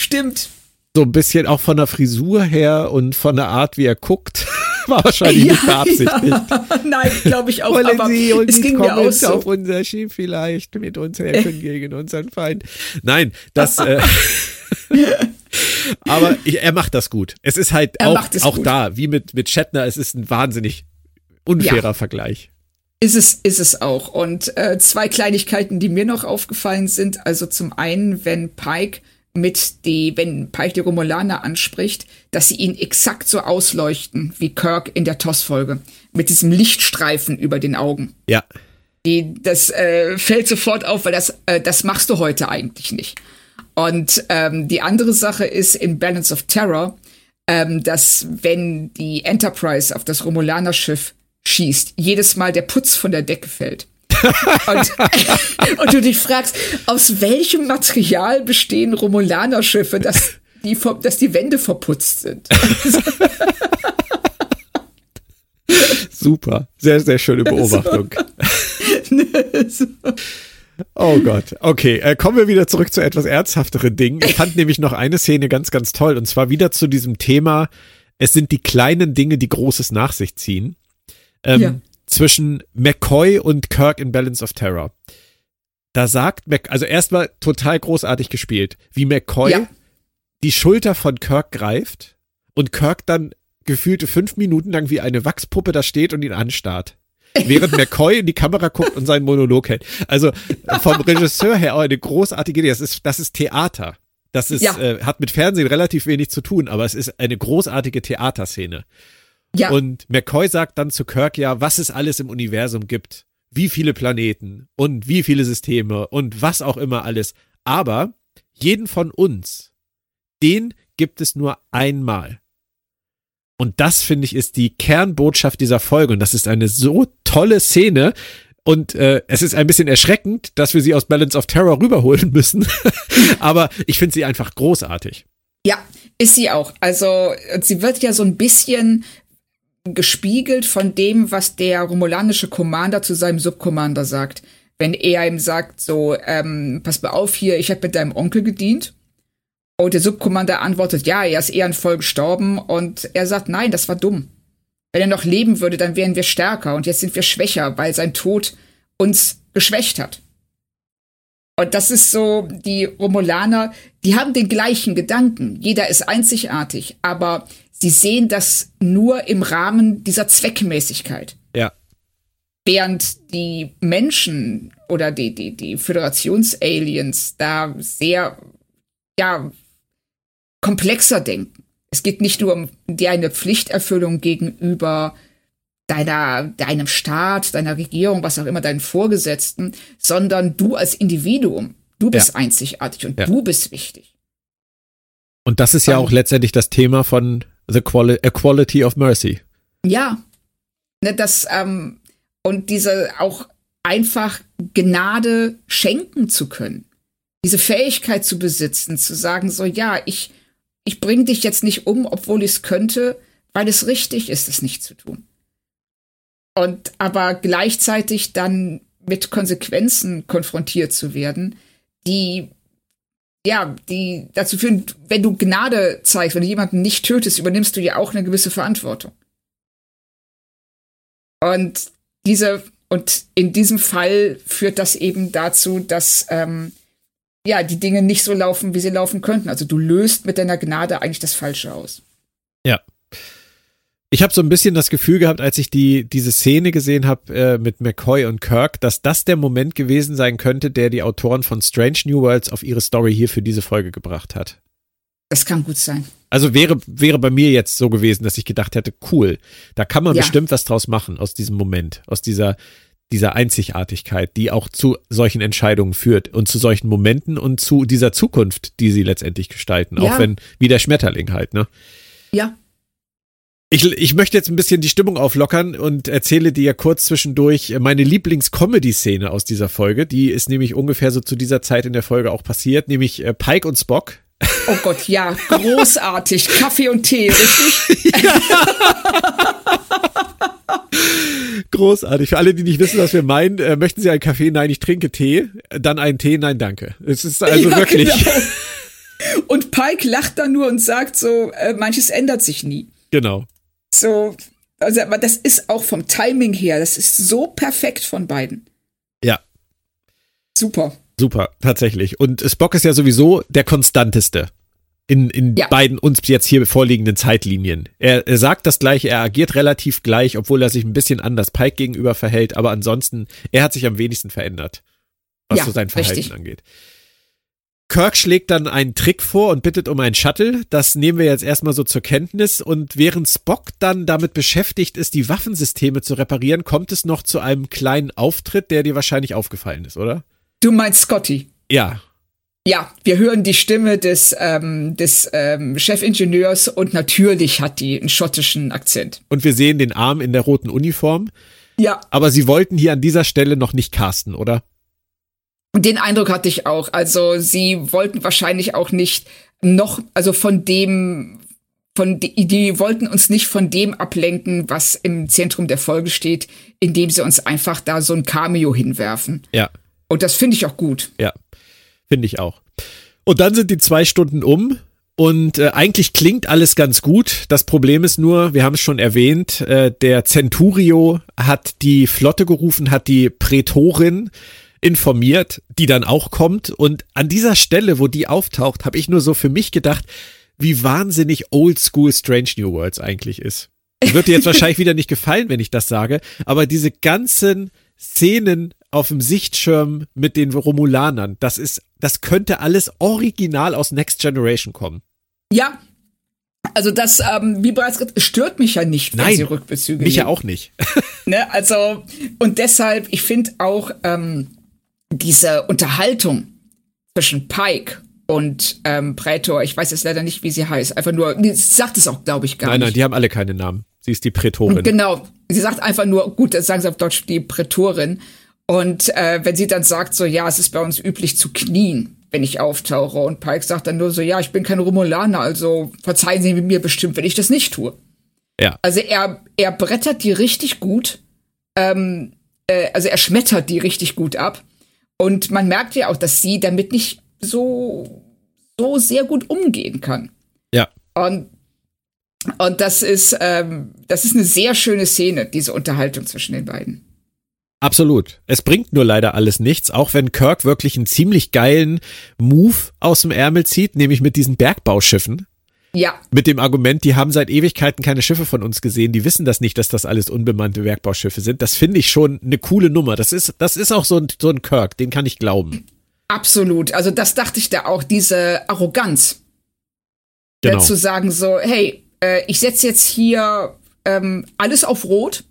Stimmt. So ein bisschen auch von der Frisur her und von der Art, wie er guckt. War wahrscheinlich ja, nicht beabsichtigt. Ja. Nein, glaube ich auch. Wollen aber Sie uns es ging mir aus so. auf unser Schiff vielleicht mit uns helfen gegen unseren Feind? Nein, das. äh, Aber ich, er macht das gut. Es ist halt er auch, auch da, wie mit, mit Shatner, es ist ein wahnsinnig unfairer ja. Vergleich. Ist es, ist es auch. Und äh, zwei Kleinigkeiten, die mir noch aufgefallen sind. Also zum einen, wenn Pike mit die, wenn Pike die Romulaner anspricht, dass sie ihn exakt so ausleuchten wie Kirk in der TOS-Folge. Mit diesem Lichtstreifen über den Augen. Ja. Die, das äh, fällt sofort auf, weil das, äh, das machst du heute eigentlich nicht. Und ähm, die andere Sache ist in Balance of Terror, ähm, dass wenn die Enterprise auf das Romulaner-Schiff schießt, jedes Mal der Putz von der Decke fällt. Und, und, du dich fragst, aus welchem Material bestehen Romulaner-Schiffe, dass die, dass die Wände verputzt sind? Super, sehr, sehr schöne Beobachtung. Oh Gott. Okay, äh, kommen wir wieder zurück zu etwas ernsthafteren Dingen. Ich fand nämlich noch eine Szene ganz, ganz toll. Und zwar wieder zu diesem Thema, es sind die kleinen Dinge, die Großes nach sich ziehen. Ähm, ja. Zwischen McCoy und Kirk in Balance of Terror. Da sagt Mac, also erstmal total großartig gespielt, wie McCoy ja. die Schulter von Kirk greift und Kirk dann gefühlte fünf Minuten lang wie eine Wachspuppe da steht und ihn anstarrt während McCoy in die Kamera guckt und seinen Monolog hält. Also vom Regisseur her auch eine großartige Idee. Das ist, das ist Theater. Das ist, ja. äh, hat mit Fernsehen relativ wenig zu tun, aber es ist eine großartige Theaterszene. Ja. Und McCoy sagt dann zu Kirk ja, was es alles im Universum gibt. Wie viele Planeten und wie viele Systeme und was auch immer alles. Aber jeden von uns, den gibt es nur einmal. Und das, finde ich, ist die Kernbotschaft dieser Folge. Und das ist eine so tolle Szene. Und äh, es ist ein bisschen erschreckend, dass wir sie aus Balance of Terror rüberholen müssen. Aber ich finde sie einfach großartig. Ja, ist sie auch. Also sie wird ja so ein bisschen gespiegelt von dem, was der romulanische Commander zu seinem Subcommander sagt. Wenn er ihm sagt, so, ähm, pass mal auf hier, ich habe mit deinem Onkel gedient. Und der Subcommander antwortet, ja, er ist ehrenvoll gestorben. Und er sagt, nein, das war dumm. Wenn er noch leben würde, dann wären wir stärker. Und jetzt sind wir schwächer, weil sein Tod uns geschwächt hat. Und das ist so, die Romulaner, die haben den gleichen Gedanken. Jeder ist einzigartig, aber sie sehen das nur im Rahmen dieser Zweckmäßigkeit. Ja. Während die Menschen oder die, die, die Föderationsaliens da sehr, ja, komplexer denken. Es geht nicht nur um die eine Pflichterfüllung gegenüber deiner, deinem Staat, deiner Regierung, was auch immer, deinen Vorgesetzten, sondern du als Individuum, du bist ja. einzigartig und ja. du bist wichtig. Und das ist ja auch letztendlich das Thema von The Quali Equality of Mercy. Ja. Ne, das, ähm, und diese auch einfach Gnade schenken zu können. Diese Fähigkeit zu besitzen, zu sagen, so, ja, ich, ich bringe dich jetzt nicht um, obwohl ich es könnte, weil es richtig ist, es nicht zu tun. Und aber gleichzeitig dann mit Konsequenzen konfrontiert zu werden, die ja, die dazu führen, wenn du Gnade zeigst, wenn du jemanden nicht tötest, übernimmst du ja auch eine gewisse Verantwortung. Und diese, und in diesem Fall führt das eben dazu, dass ähm, ja, die Dinge nicht so laufen, wie sie laufen könnten. Also du löst mit deiner Gnade eigentlich das Falsche aus. Ja. Ich habe so ein bisschen das Gefühl gehabt, als ich die diese Szene gesehen habe äh, mit McCoy und Kirk, dass das der Moment gewesen sein könnte, der die Autoren von Strange New Worlds auf ihre Story hier für diese Folge gebracht hat. Das kann gut sein. Also wäre wäre bei mir jetzt so gewesen, dass ich gedacht hätte, cool, da kann man ja. bestimmt was draus machen aus diesem Moment, aus dieser dieser Einzigartigkeit, die auch zu solchen Entscheidungen führt und zu solchen Momenten und zu dieser Zukunft, die sie letztendlich gestalten, ja. auch wenn wie der Schmetterling halt, ne? Ja, ich, ich möchte jetzt ein bisschen die Stimmung auflockern und erzähle dir kurz zwischendurch meine Lieblings-Comedy-Szene aus dieser Folge. Die ist nämlich ungefähr so zu dieser Zeit in der Folge auch passiert, nämlich äh, Pike und Spock. Oh Gott, ja, großartig. Kaffee und Tee, richtig? Großartig. Für alle, die nicht wissen, was wir meinen, äh, möchten Sie einen Kaffee? Nein, ich trinke Tee. Dann einen Tee? Nein, danke. Es ist also ja, wirklich. Genau. Und Pike lacht dann nur und sagt so, äh, manches ändert sich nie. Genau. So, also, aber das ist auch vom Timing her, das ist so perfekt von beiden. Ja. Super. Super, tatsächlich. Und Spock ist ja sowieso der konstanteste in, in ja. beiden uns jetzt hier vorliegenden Zeitlinien. Er, er sagt das gleiche, er agiert relativ gleich, obwohl er sich ein bisschen anders Pike gegenüber verhält, aber ansonsten, er hat sich am wenigsten verändert, was ja, so sein Verhalten richtig. angeht. Kirk schlägt dann einen Trick vor und bittet um ein Shuttle. Das nehmen wir jetzt erstmal so zur Kenntnis. Und während Spock dann damit beschäftigt ist, die Waffensysteme zu reparieren, kommt es noch zu einem kleinen Auftritt, der dir wahrscheinlich aufgefallen ist, oder? Du meinst Scotty? Ja. Ja, wir hören die Stimme des, ähm, des ähm, Chefingenieurs und natürlich hat die einen schottischen Akzent. Und wir sehen den Arm in der roten Uniform. Ja. Aber sie wollten hier an dieser Stelle noch nicht casten, oder? Den Eindruck hatte ich auch. Also sie wollten wahrscheinlich auch nicht noch, also von dem, von die, die wollten uns nicht von dem ablenken, was im Zentrum der Folge steht, indem sie uns einfach da so ein Cameo hinwerfen. Ja. Und das finde ich auch gut. Ja, finde ich auch. Und dann sind die zwei Stunden um und äh, eigentlich klingt alles ganz gut. Das Problem ist nur, wir haben es schon erwähnt, äh, der Centurio hat die Flotte gerufen, hat die Prätorin informiert, die dann auch kommt. Und an dieser Stelle, wo die auftaucht, habe ich nur so für mich gedacht, wie wahnsinnig oldschool Strange New Worlds eigentlich ist. Wird dir jetzt wahrscheinlich wieder nicht gefallen, wenn ich das sage, aber diese ganzen Szenen auf dem Sichtschirm mit den Romulanern, das ist, das könnte alles original aus Next Generation kommen. Ja, also das, ähm, wie bereits gesagt, stört mich ja nicht, wenn Nein, sie Rückbezüge Mich nehmen. ja auch nicht. ne, also, und deshalb, ich finde auch, ähm, diese Unterhaltung zwischen Pike und ähm, Prätor, ich weiß jetzt leider nicht, wie sie heißt, einfach nur, sie sagt es auch, glaube ich, gar nein, nicht. Nein, nein, die haben alle keine Namen. Sie ist die Prätorin. Genau, sie sagt einfach nur, gut, das sagen sie auf Deutsch, die Prätorin. Und äh, wenn sie dann sagt, so, ja, es ist bei uns üblich zu knien, wenn ich auftauche. Und Pike sagt dann nur so, ja, ich bin kein Romulaner, also verzeihen Sie mir bestimmt, wenn ich das nicht tue. Ja. Also er, er brettert die richtig gut. Ähm, äh, also er schmettert die richtig gut ab. Und man merkt ja auch, dass sie damit nicht so, so sehr gut umgehen kann. Ja. Und, und das ist, ähm, das ist eine sehr schöne Szene, diese Unterhaltung zwischen den beiden. Absolut. Es bringt nur leider alles nichts, auch wenn Kirk wirklich einen ziemlich geilen Move aus dem Ärmel zieht, nämlich mit diesen Bergbauschiffen. Ja. Mit dem Argument, die haben seit Ewigkeiten keine Schiffe von uns gesehen, die wissen das nicht, dass das alles unbemannte Bergbauschiffe sind. Das finde ich schon eine coole Nummer. Das ist, das ist auch so ein, so ein Kirk, den kann ich glauben. Absolut. Also das dachte ich da auch, diese Arroganz. Genau. Äh, zu sagen so, hey, äh, ich setze jetzt hier ähm, alles auf Rot,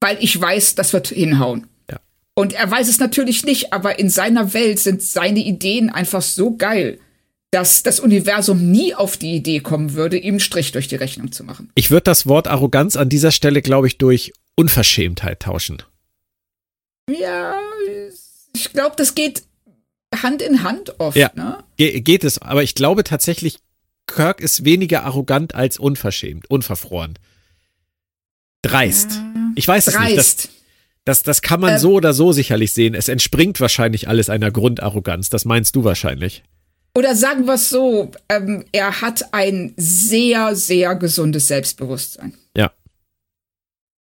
weil ich weiß, das wird hinhauen. Ja. Und er weiß es natürlich nicht, aber in seiner Welt sind seine Ideen einfach so geil, dass das Universum nie auf die Idee kommen würde, ihm einen Strich durch die Rechnung zu machen. Ich würde das Wort Arroganz an dieser Stelle, glaube ich, durch Unverschämtheit tauschen. Ja, ich glaube, das geht Hand in Hand oft, Ja. ne? Ge geht es, aber ich glaube tatsächlich, Kirk ist weniger arrogant als unverschämt, unverfroren. Dreist. Ich weiß es nicht. Das, Dreist. das, das kann man Ähm. so oder so sicherlich sehen. Es entspringt wahrscheinlich alles einer Grundarroganz. Das meinst du wahrscheinlich. Oder sagen wir es so, ähm, er hat ein sehr, sehr gesundes Selbstbewusstsein. Ja.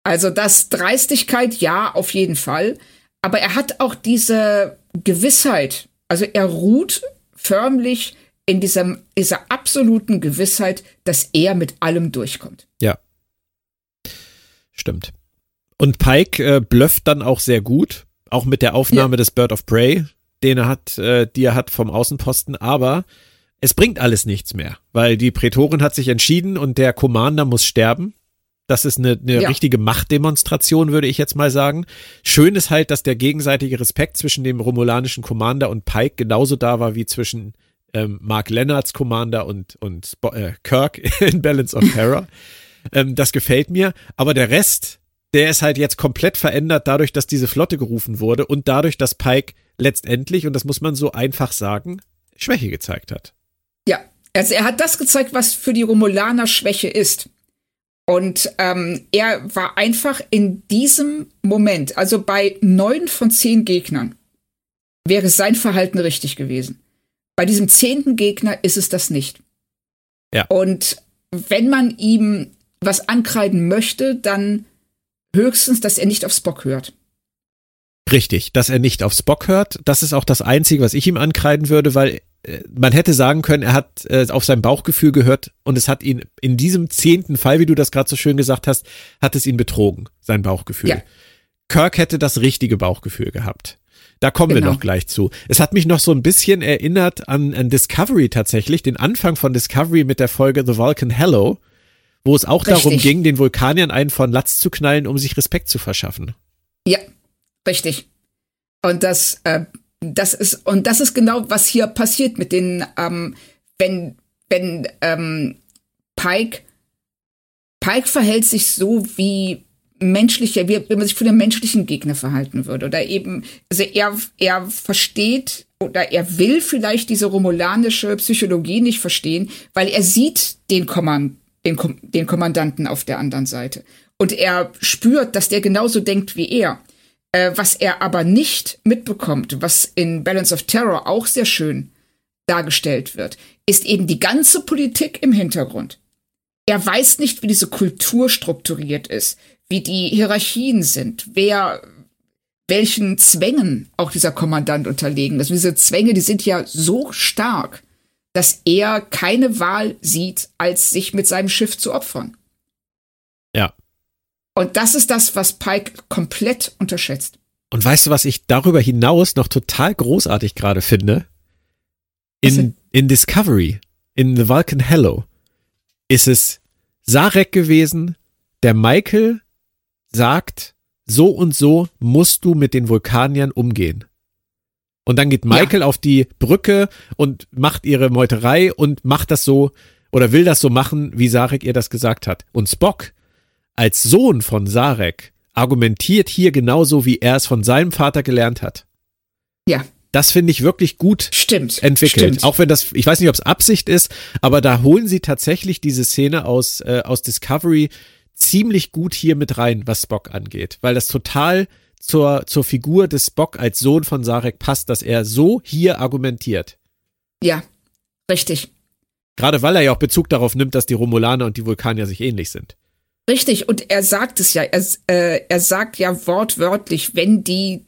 Also das Dreistigkeit, ja, auf jeden Fall. Aber er hat auch diese Gewissheit. Also er ruht förmlich in diesem, dieser absoluten Gewissheit, dass er mit allem durchkommt. Ja. Stimmt. Und Pike äh, blufft dann auch sehr gut, auch mit der Aufnahme Ja. des Bird of Prey, den er hat, äh, die er hat vom Außenposten, aber es bringt alles nichts mehr, weil die Prätorin hat sich entschieden und der Commander muss sterben. Das ist eine, eine Ja. richtige Machtdemonstration, würde ich jetzt mal sagen. Schön ist halt, dass der gegenseitige Respekt zwischen dem romulanischen Commander und Pike genauso da war wie zwischen ähm, Mark Leonards Commander und, und äh, Kirk in Balance of Terror. ähm, das gefällt mir. Aber der Rest, der ist halt jetzt komplett verändert dadurch, dass diese Flotte gerufen wurde und dadurch, dass Pike letztendlich, und das muss man so einfach sagen, Schwäche gezeigt hat. Ja, also er hat das gezeigt, was für die Romulaner Schwäche ist. Und ähm, er war einfach in diesem Moment, also bei neun von zehn Gegnern, wäre sein Verhalten richtig gewesen. Bei diesem zehnten Gegner ist es das nicht. Ja. Und wenn man ihm was ankreiden möchte, dann höchstens, dass er nicht auf Spock hört. Richtig, dass er nicht auf Spock hört. Das ist auch das Einzige, was ich ihm ankreiden würde, weil äh, man hätte sagen können, er hat äh, auf sein Bauchgefühl gehört und es hat ihn in diesem zehnten Fall, wie du das gerade so schön gesagt hast, hat es ihn betrogen, sein Bauchgefühl. Ja. Kirk hätte das richtige Bauchgefühl gehabt. Da kommen wir Genau. noch gleich zu. Es hat mich noch so ein bisschen erinnert an, an Discovery tatsächlich, den Anfang von Discovery mit der Folge The Vulcan Hello, wo es auch darum Richtig. ging, den Vulkaniern einen von Latz zu knallen, um sich Respekt zu verschaffen. Ja, richtig. Und das, äh, das ist, und das ist genau, was hier passiert mit den, ähm, wenn, wenn ähm, Pike, Pike verhält sich so wie menschlicher, wie, wie man sich für den menschlichen Gegner verhalten würde. Oder eben, also er, er versteht oder er will vielleicht diese romulanische Psychologie nicht verstehen, weil er sieht den, Kommand, den, Kom den Kommandanten auf der anderen Seite. Und er spürt, dass der genauso denkt wie er. Äh, was er aber nicht mitbekommt, was in Balance of Terror auch sehr schön dargestellt wird, ist eben die ganze Politik im Hintergrund. Er weiß nicht, wie diese Kultur strukturiert ist, wie die Hierarchien sind, wer welchen Zwängen auch dieser Kommandant unterlegen ist. Diese Zwänge, die sind ja so stark, dass er keine Wahl sieht, als sich mit seinem Schiff zu opfern. Ja. Und das ist das, was Pike komplett unterschätzt. Und weißt du, was ich darüber hinaus noch total großartig gerade finde? In, in Discovery, in The Vulcan Hello, ist es Sarek gewesen, der Michael sagt, so und so musst du mit den Vulkaniern umgehen. Und dann geht Michael auf die Brücke und macht ihre Meuterei und macht das so oder will das so machen, wie Sarek ihr das gesagt hat. Und Spock als Sohn von Sarek argumentiert hier genauso, wie er es von seinem Vater gelernt hat. Ja. Das finde ich wirklich gut stimmt, entwickelt. Stimmt. Auch wenn das, ich weiß nicht, ob es Absicht ist, aber da holen sie tatsächlich diese Szene aus, äh, aus Discovery ziemlich gut hier mit rein, was Spock angeht, weil das total zur, zur Figur des Spock als Sohn von Sarek passt, dass er so hier argumentiert. Ja, richtig. Gerade weil er ja auch Bezug darauf nimmt, dass die Romulaner und die Vulkanier sich ähnlich sind. Richtig, und er sagt es ja, er, äh, er sagt ja wortwörtlich, wenn die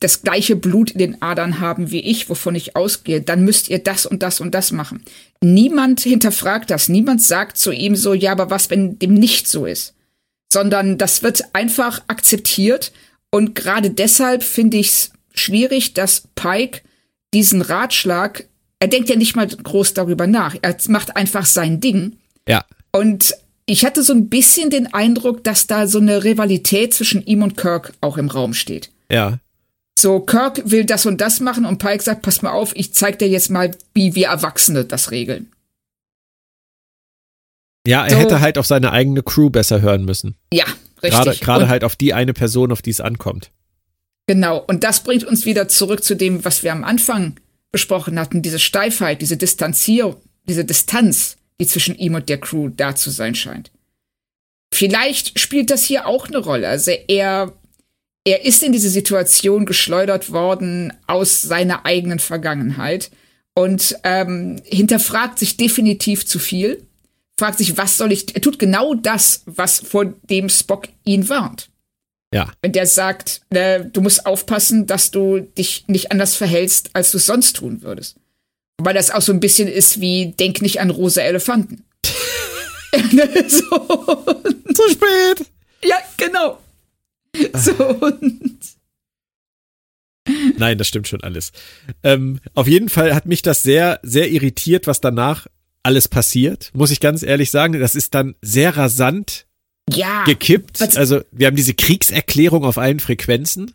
das gleiche Blut in den Adern haben wie ich, wovon ich ausgehe, dann müsst ihr das und das und das machen. Niemand hinterfragt das, niemand sagt zu ihm so, ja, aber was, wenn dem nicht so ist? Sondern das wird einfach akzeptiert und gerade deshalb finde ich es schwierig, dass Pike diesen Ratschlag, er denkt ja nicht mal groß darüber nach, er macht einfach sein Ding. Ja. Und ich hatte so ein bisschen den Eindruck, dass da so eine Rivalität zwischen ihm und Kirk auch im Raum steht. Ja. So, Kirk will das und das machen und Pike sagt, pass mal auf, ich zeig dir jetzt mal, wie wir Erwachsene das regeln. Ja, er So. hätte halt auf seine eigene Crew besser hören müssen. Ja, richtig. Gerade, halt auf die eine Person, auf die es ankommt. Genau, und das bringt uns wieder zurück zu dem, was wir am Anfang besprochen hatten, diese Steifheit, diese Distanzierung, diese Distanz, die zwischen ihm und der Crew da zu sein scheint. Vielleicht spielt das hier auch eine Rolle. Also er, er ist in diese Situation geschleudert worden aus seiner eigenen Vergangenheit und ähm, hinterfragt sich definitiv zu viel, fragt sich, was soll ich, er tut genau das, was vor dem Spock ihn warnt. Ja. Wenn der sagt, äh, du musst aufpassen, dass du dich nicht anders verhältst, als du es sonst tun würdest. Wobei das auch so ein bisschen ist wie, denk nicht an rosa Elefanten. so, Zu spät! ja, genau. So, und Nein, das stimmt schon alles. Ähm, auf jeden Fall hat mich das sehr, sehr irritiert, was danach alles passiert, muss ich ganz ehrlich sagen. Das ist dann sehr rasant ja, gekippt. Also wir haben diese Kriegserklärung auf allen Frequenzen.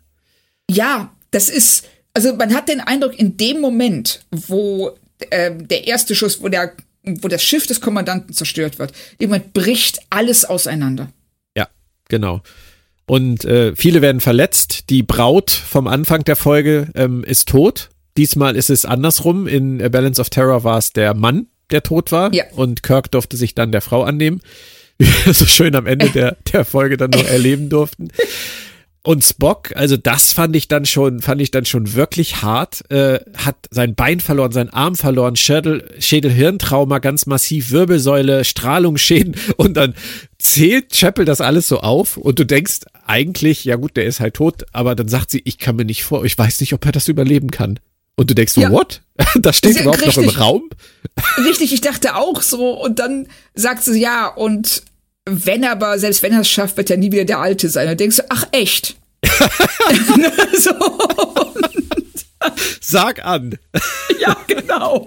ja, das ist, also man hat den Eindruck, in dem Moment, wo ähm, der erste Schuss, wo der, wo das Schiff des Kommandanten zerstört wird, Moment bricht alles auseinander. Ja, genau. Und äh, viele werden verletzt. Die Braut vom Anfang der Folge ähm, ist tot. Diesmal ist es andersrum. In A Balance of Terror war es der Mann, der tot war. Ja. Und Kirk durfte sich dann der Frau annehmen. Wie wir so schön am Ende der, der Folge dann noch erleben durften. Und Spock, also das fand ich dann schon, fand ich dann schon wirklich hart, äh, hat sein Bein verloren, seinen Arm verloren, Schädel, Schädel-Hirntrauma, ganz massiv, Wirbelsäule, Strahlungsschäden und dann zählt Chapel das alles so auf und du denkst eigentlich, ja gut, der ist halt tot, aber dann sagt sie, ich kann mir nicht vor, ich weiß nicht, ob er das überleben kann. Und du denkst so, Ja. what? Das steht Ja, überhaupt noch im richtig. Raum? Richtig, ich dachte auch so. Und dann sagt sie, ja, und wenn er aber, selbst wenn er es schafft, wird er nie wieder der Alte sein. Und dann denkst du, ach echt? so, Sag an. ja, genau.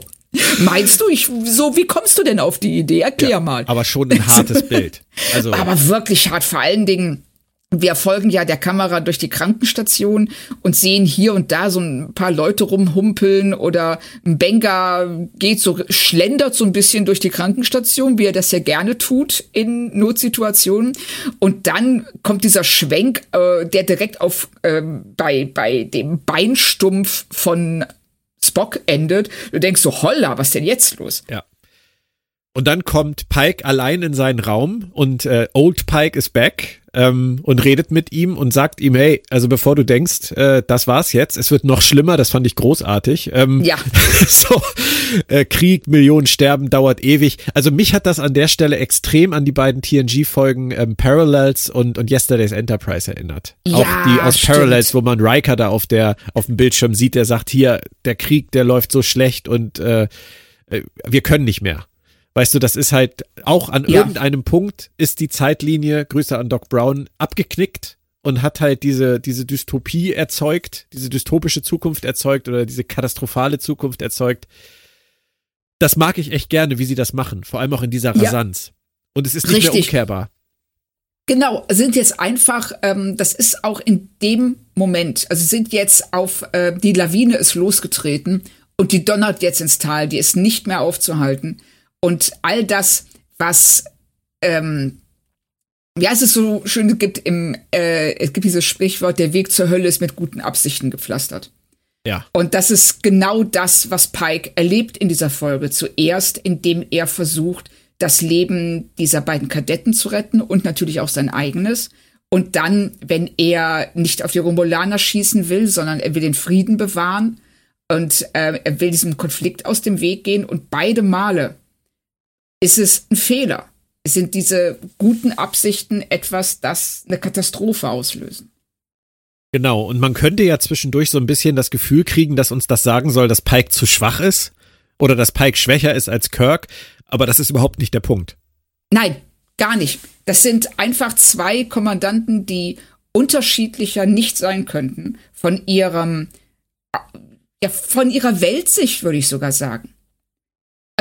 Meinst du, ich, so, wie kommst du denn auf die Idee? Erklär mal. Aber schon ein hartes Bild. Also, Aber wirklich hart. Vor allen Dingen, wir folgen ja der Kamera durch die Krankenstation und sehen hier und da so ein paar Leute rumhumpeln oder ein Benga geht so, schlendert so ein bisschen durch die Krankenstation, wie er das ja gerne tut in Notsituationen. Und dann kommt dieser Schwenk, äh, der direkt auf, ähm, bei, bei dem Beinstumpf von Spock endet. Du denkst so, holla, was denn jetzt los? Ja. Und dann kommt Pike allein in seinen Raum und äh, Old Pike ist back ähm, und redet mit ihm und sagt ihm, hey, also bevor du denkst, äh, das war's jetzt, es wird noch schlimmer, das fand ich großartig. Ähm, Ja. so, äh, Krieg, Millionen sterben, dauert ewig. Also mich hat das an der Stelle extrem an die beiden TNG-Folgen ähm, Parallels und, und Yesterday's Enterprise erinnert. Ja, Auch die aus stimmt. Parallels, wo man Riker da auf der auf dem Bildschirm sieht, der sagt, hier, der Krieg, der läuft so schlecht und äh, äh, wir können nicht mehr. Weißt du, das ist halt auch an Ja. irgendeinem Punkt ist die Zeitlinie, Grüße an Doc Brown, abgeknickt und hat halt diese, diese Dystopie erzeugt, diese dystopische Zukunft erzeugt oder diese katastrophale Zukunft erzeugt. Das mag ich echt gerne, wie sie das machen, vor allem auch in dieser Ja. Rasanz. Und es ist nicht mehr Richtig. umkehrbar. Genau, sind jetzt einfach, ähm, das ist auch in dem Moment, also sind jetzt auf, äh, die Lawine ist losgetreten und die donnert jetzt ins Tal, die ist nicht mehr aufzuhalten. Und all das, was, ähm, ja, es ist so schön, es gibt im, äh, es gibt dieses Sprichwort, der Weg zur Hölle ist mit guten Absichten gepflastert. Ja. Und das ist genau das, was Pike erlebt in dieser Folge. Zuerst, indem er versucht, das Leben dieser beiden Kadetten zu retten und natürlich auch sein eigenes. Und dann, wenn er nicht auf die Romulaner schießen will, sondern er will den Frieden bewahren und äh, er will diesem Konflikt aus dem Weg gehen. Und beide Male ist es ein Fehler. Sind diese guten Absichten etwas, das eine Katastrophe auslösen. Genau, und man könnte ja zwischendurch so ein bisschen das Gefühl kriegen, dass uns das sagen soll, dass Pike zu schwach ist oder dass Pike schwächer ist als Kirk, aber das ist überhaupt nicht der Punkt. Nein, gar nicht. Das sind einfach zwei Kommandanten, die unterschiedlicher nicht sein könnten von ihrem, ja, von ihrer Weltsicht, würde ich sogar sagen.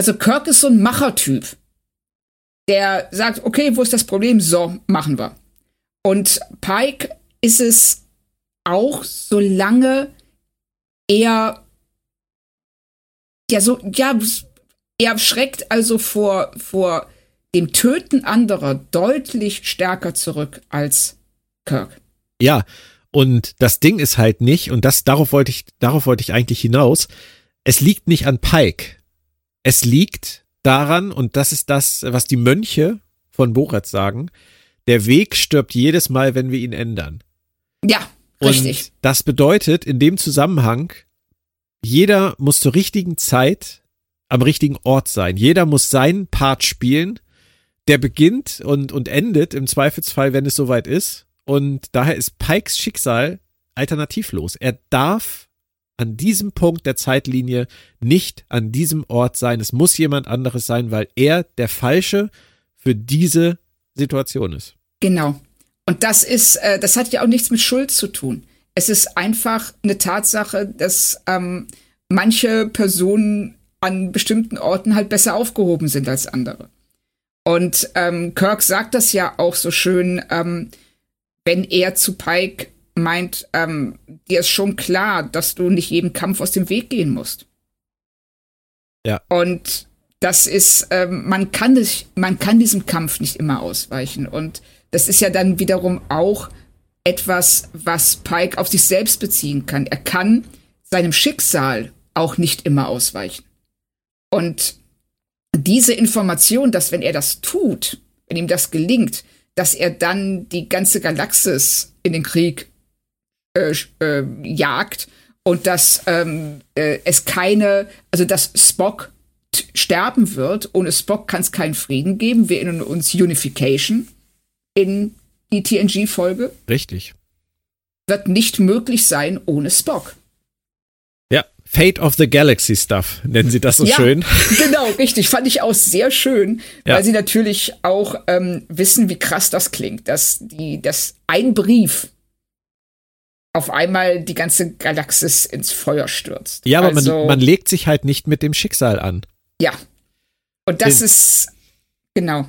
Also Kirk ist so ein Machertyp, der sagt, okay, wo ist das Problem? So, machen wir. Und Pike ist es auch, solange er ja so, ja, er schreckt also vor, vor dem Töten anderer deutlich stärker zurück als Kirk. Ja, und das Ding ist halt nicht, und das, darauf wollte ich, darauf wollte ich eigentlich hinaus, es liegt nicht an Pike. Es liegt daran, und das ist das, was die Mönche von Borat sagen, der Weg stirbt jedes Mal, wenn wir ihn ändern. Ja, richtig. Und das bedeutet in dem Zusammenhang, jeder muss zur richtigen Zeit am richtigen Ort sein. Jeder muss seinen Part spielen. Der beginnt und, und endet im Zweifelsfall, wenn es soweit ist. Und daher ist Pikes Schicksal alternativlos. Er darf an diesem Punkt der Zeitlinie nicht an diesem Ort sein. Es muss jemand anderes sein, weil er der Falsche für diese Situation ist. Genau. Und das ist, äh, das hat ja auch nichts mit Schuld zu tun. Es ist einfach eine Tatsache, dass ähm, manche Personen an bestimmten Orten halt besser aufgehoben sind als andere. Und ähm, Kirk sagt das ja auch so schön, ähm, wenn er zu Pike meint, ähm, dir ist schon klar, dass du nicht jedem Kampf aus dem Weg gehen musst. Ja. Und das ist, ähm, man kann das, man kann diesem Kampf nicht immer ausweichen. Und das ist ja dann wiederum auch etwas, was Pike auf sich selbst beziehen kann. Er kann seinem Schicksal auch nicht immer ausweichen. Und diese Information, dass wenn er das tut, wenn ihm das gelingt, dass er dann die ganze Galaxis in den Krieg äh, äh, jagt und dass ähm, äh, es keine, also dass Spock sterben wird. Ohne Spock kann es keinen Frieden geben. Wir erinnern uns Unification in die TNG-Folge. Richtig. Wird nicht möglich sein ohne Spock. Fate of the Galaxy Stuff, nennen sie das so ja, schön. Genau, richtig. Fand ich auch sehr schön, Ja. weil sie natürlich auch ähm, wissen, wie krass das klingt, dass die, dass ein Brief auf einmal die ganze Galaxis ins Feuer stürzt. Ja, aber also, man, man legt sich halt nicht mit dem Schicksal an. ja. Und das Den- ist genau.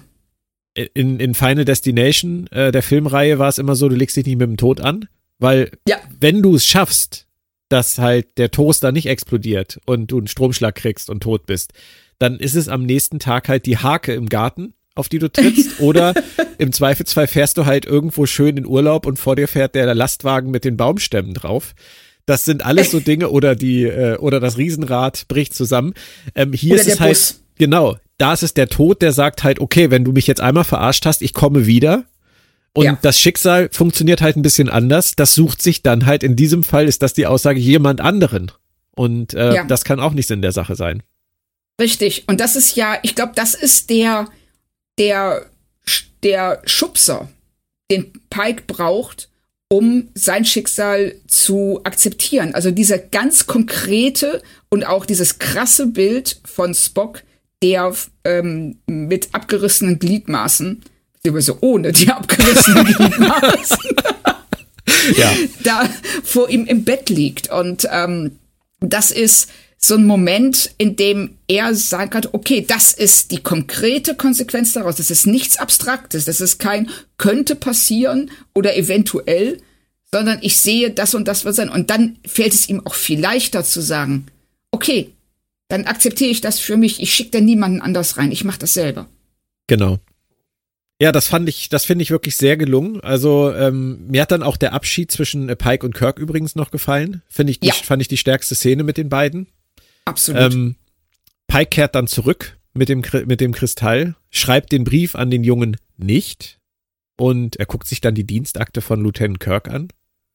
In, in Final Destination, äh, der Filmreihe, war es immer so, du legst dich nicht mit dem Tod an, weil Ja, wenn du es schaffst, dass halt der Toaster nicht explodiert und du einen Stromschlag kriegst und tot bist, dann ist es am nächsten Tag halt die Hake im Garten, auf die du trittst, oder im Zweifelsfall fährst du halt irgendwo schön in Urlaub und vor dir fährt der Lastwagen mit den Baumstämmen drauf. Das sind alles so Dinge oder die äh, oder das Riesenrad bricht zusammen. Ähm, hier Oder ist es halt Bus. genau. Da ist es der Tod, der sagt halt, okay, wenn du mich jetzt einmal verarscht hast, ich komme wieder. Und Ja. das Schicksal funktioniert halt ein bisschen anders. Das sucht sich dann halt, in diesem Fall ist das die Aussage jemand anderen. Und äh, Ja. das kann auch nicht Sinn der Sache sein. richtig. Und das ist ja, ich glaube, das ist der, der, der Schubser, den Pike braucht, um sein Schicksal zu akzeptieren. Also dieser ganz konkrete und auch dieses krasse Bild von Spock, der ähm, mit abgerissenen Gliedmaßen, beziehungsweise ohne die abgerissenen Gliedmaßen, Ja. da vor ihm im Bett liegt. Und ähm, das ist so ein Moment, in dem er sagen kann, okay, das ist die konkrete Konsequenz daraus. Das ist nichts Abstraktes. Das ist kein könnte passieren oder eventuell, sondern ich sehe, das und das wird sein. Und dann fällt es ihm auch viel leichter zu sagen, okay, dann akzeptiere ich das für mich. Ich schicke da niemanden anders rein. Ich mache das selber. Genau. Ja, das fand ich, das finde ich wirklich sehr gelungen. Also ähm, mir hat dann auch der Abschied zwischen äh, Pike und Kirk übrigens noch gefallen. Finde ich, die, Ja. fand ich die stärkste Szene mit den beiden. Absolut. Ähm, Pike kehrt dann zurück mit dem, mit dem Kristall, schreibt den Brief an den Jungen nicht und er guckt sich dann die Dienstakte von Lieutenant Kirk an.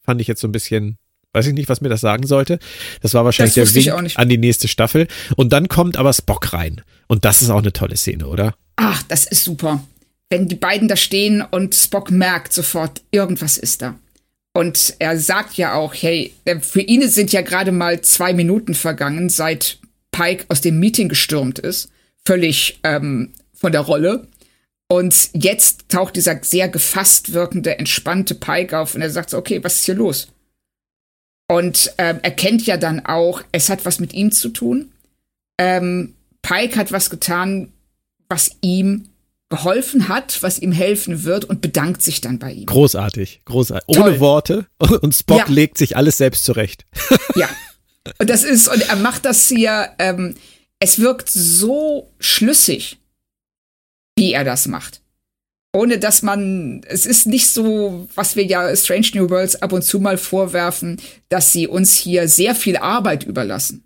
Fand ich jetzt so ein bisschen, weiß ich nicht, was mir das sagen sollte. Das war wahrscheinlich Das der Wink nicht. an die nächste Staffel. Und dann kommt aber Spock rein. Und das ist auch eine tolle Szene, oder? Ach, das ist super. Wenn die beiden da stehen und Spock merkt sofort, irgendwas ist da. Und er sagt ja auch, hey, äh, für ihn sind ja gerade mal zwei Minuten vergangen, seit Pike aus dem Meeting gestürmt ist. Völlig ähm, von der Rolle. Und jetzt taucht dieser sehr gefasst wirkende, entspannte Pike auf und er sagt so, okay, was ist hier los? Und ähm, erkennt ja dann auch, es hat was mit ihm zu tun. Ähm, Pike hat was getan, was ihm geholfen hat, was ihm helfen wird und bedankt sich dann bei ihm. Großartig, großartig. Toll. Ohne Worte. Und Spock Ja. legt sich alles selbst zurecht. Ja. Und das ist, und er macht das hier, ähm, es wirkt so schlüssig, wie er das macht. Ohne dass man, es ist nicht so, was wir ja Strange New Worlds ab und zu mal vorwerfen, dass sie uns hier sehr viel Arbeit überlassen,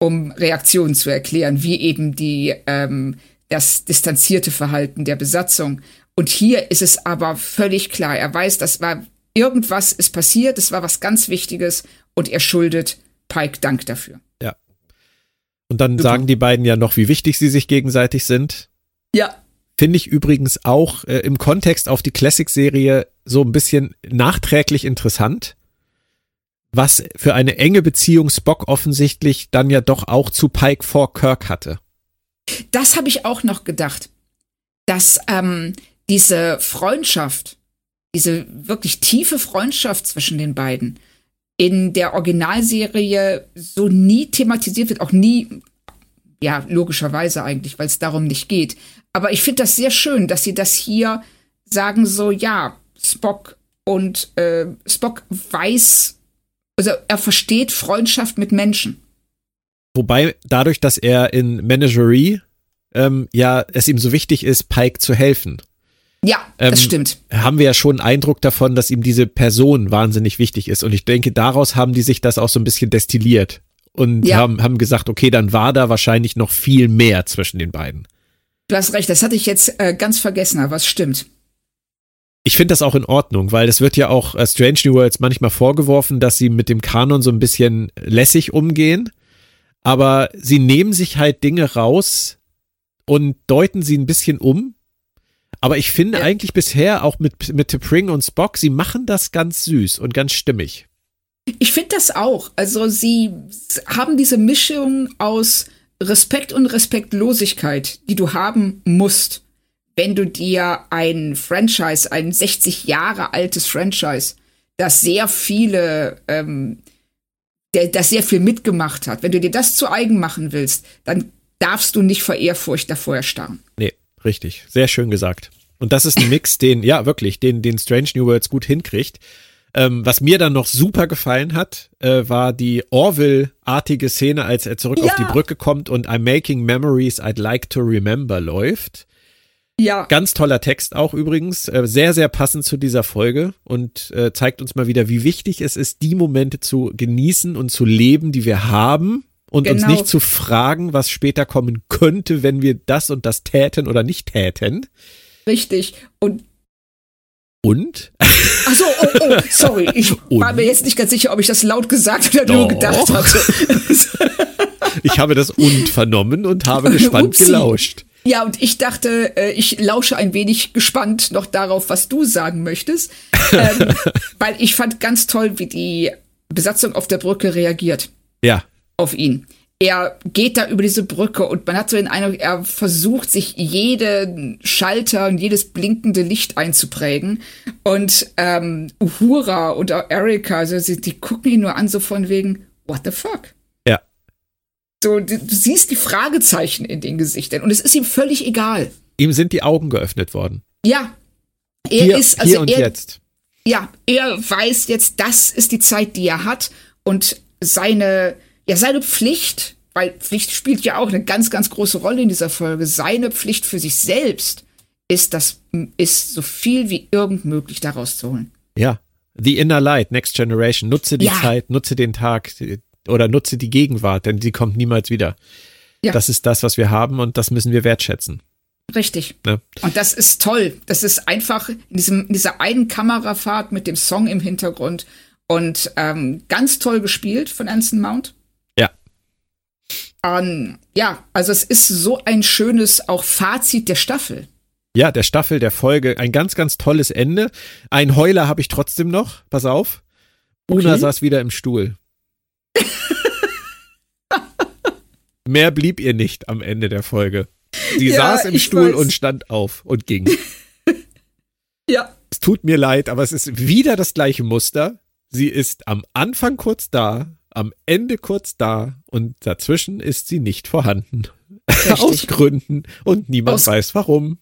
um Reaktionen zu erklären, wie eben die, ähm, das distanzierte Verhalten der Besatzung. Und hier ist es aber völlig klar. Er weiß, das war irgendwas ist passiert, es war was ganz Wichtiges und er schuldet Pike Dank dafür. Ja. Und dann Super. sagen die beiden ja noch, wie wichtig sie sich gegenseitig sind. Ja, Finde ich übrigens auch äh, im Kontext auf die Classic-Serie so ein bisschen nachträglich interessant, was für eine enge Beziehung Spock offensichtlich dann ja doch auch zu Pike vor Kirk hatte. Das habe ich auch noch gedacht, dass ähm, diese Freundschaft, diese wirklich tiefe Freundschaft zwischen den beiden in der Originalserie so nie thematisiert wird, auch nie, ja, logischerweise eigentlich, weil es darum nicht geht. Aber ich finde das sehr schön, dass sie das hier sagen, so, ja, Spock und äh, Spock weiß, also er versteht Freundschaft mit Menschen. Wobei dadurch, dass er in Menagerie ähm, ja es ihm so wichtig ist, Pike zu helfen, Ja, Ähm, das stimmt. haben wir ja schon einen Eindruck davon, dass ihm diese Person wahnsinnig wichtig ist. Und ich denke, daraus haben die sich das auch so ein bisschen destilliert und Ja. haben, haben gesagt, okay, dann war da wahrscheinlich noch viel mehr zwischen den beiden. Du hast recht, das hatte ich jetzt äh, ganz vergessen, aber es stimmt. Ich finde das auch in Ordnung, weil es wird ja auch äh, Strange New Worlds manchmal vorgeworfen, dass sie mit dem Kanon so ein bisschen lässig umgehen. Aber sie nehmen sich halt Dinge raus und deuten sie ein bisschen um. Aber ich finde Ja. eigentlich bisher auch mit, mit T'Pring und Spock, sie machen das ganz süß und ganz stimmig. Ich finde das auch. Also sie haben diese Mischung aus Respekt und Respektlosigkeit, die du haben musst, wenn du dir ein Franchise, ein 60 Jahre altes Franchise, das sehr viele, ähm, der, das sehr viel mitgemacht hat, wenn du dir das zu eigen machen willst, dann darfst du nicht vor Ehrfurcht davor erstarren. Nee, richtig. Sehr schön gesagt. Und das ist ein Mix, den, ja, wirklich, den, den Strange New Worlds gut hinkriegt. Ähm, was mir dann noch super gefallen hat, äh, war die Orville-artige Szene, als er zurück auf Ja. die Brücke kommt und I'm making memories I'd like to remember läuft. Ja, Ganz toller Text auch übrigens, äh, sehr, sehr passend zu dieser Folge und äh, zeigt uns mal wieder, wie wichtig es ist, die Momente zu genießen und zu leben, die wir haben und uns Genau. nicht zu fragen, was später kommen könnte, wenn wir das und das täten oder nicht täten. richtig. Und Und? Ach so, oh, oh, sorry. Ich war Und? mir jetzt nicht ganz sicher, ob ich das laut gesagt oder Doch. nur gedacht hatte. Ich habe das und vernommen und habe gespannt Upsi. gelauscht. Ja, und ich dachte, äh, ich lausche ein wenig gespannt noch darauf, was du sagen möchtest. Ähm, weil ich fand ganz toll, wie die Besatzung auf der Brücke reagiert Ja, auf ihn. Er geht da über diese Brücke und man hat so den Eindruck, er versucht sich jeden Schalter und jedes blinkende Licht einzuprägen. Und ähm, Uhura und auch Erika, also sie, die gucken ihn nur an, so von wegen, what the fuck? So, du, du siehst die Fragezeichen in den Gesichtern und es ist ihm völlig egal. Ihm sind die Augen geöffnet worden. Ja. Er Hier, ist, also hier und er, jetzt. ja, er weiß jetzt, das ist die Zeit, die er hat und seine, ja, seine Pflicht, weil Pflicht spielt ja auch eine ganz, ganz große Rolle in dieser Folge, seine Pflicht für sich selbst ist das, ist so viel wie irgend möglich daraus zu holen. Ja. The Inner Light, Next Generation. Nutze die Ja. Zeit, nutze den Tag oder nutze die Gegenwart, denn sie kommt niemals wieder. Ja. Das ist das, was wir haben und das müssen wir wertschätzen. Richtig. Ne? Und das ist toll. Das ist einfach in, diesem, in dieser einen Kamerafahrt mit dem Song im Hintergrund und ähm, ganz toll gespielt von Anson Mount. Ja. Ähm, ja, also es ist so ein schönes auch Fazit der Staffel. Ja, der Staffel, der Folge, ein ganz, ganz tolles Ende. Ein Heuler habe ich trotzdem noch. Pass auf. Una Okay. saß wieder im Stuhl. Mehr blieb ihr nicht am Ende der Folge. Sie Ja, saß im Stuhl weiß. und stand auf und ging. Ja. Es tut mir leid, aber es ist wieder das gleiche Muster. Sie ist am Anfang kurz da, am Ende kurz da und dazwischen ist sie nicht vorhanden. Aus Gründen und niemand Aus- weiß warum.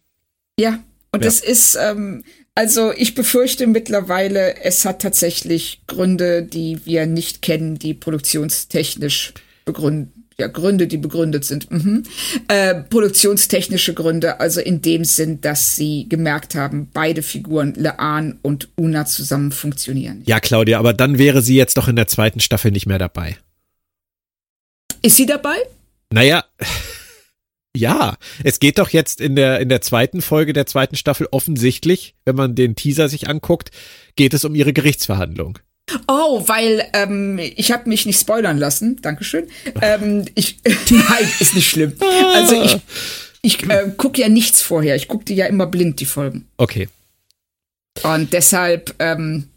Ja, und Ja. es ist, ähm, also ich befürchte mittlerweile, es hat tatsächlich Gründe, die wir nicht kennen, die produktionstechnisch begründet, ja, Gründe, die begründet sind. Mhm. Äh, produktionstechnische Gründe, also in dem Sinn, dass sie gemerkt haben, beide Figuren, Laan und Una, zusammen funktionieren. Ja, Claudia, aber dann wäre sie jetzt doch in der zweiten Staffel nicht mehr dabei. Ist sie dabei? Naja, ja, es geht doch jetzt in der, in der zweiten Folge der zweiten Staffel offensichtlich, wenn man den Teaser sich anguckt, geht es um ihre Gerichtsverhandlung. Oh, weil ähm, ich habe mich nicht spoilern lassen. Dankeschön. Ähm, ich, nein, ist nicht schlimm. Also ich, ich äh, gucke ja nichts vorher. Ich gucke die ja immer blind, die Folgen. Okay. Und deshalb ähm,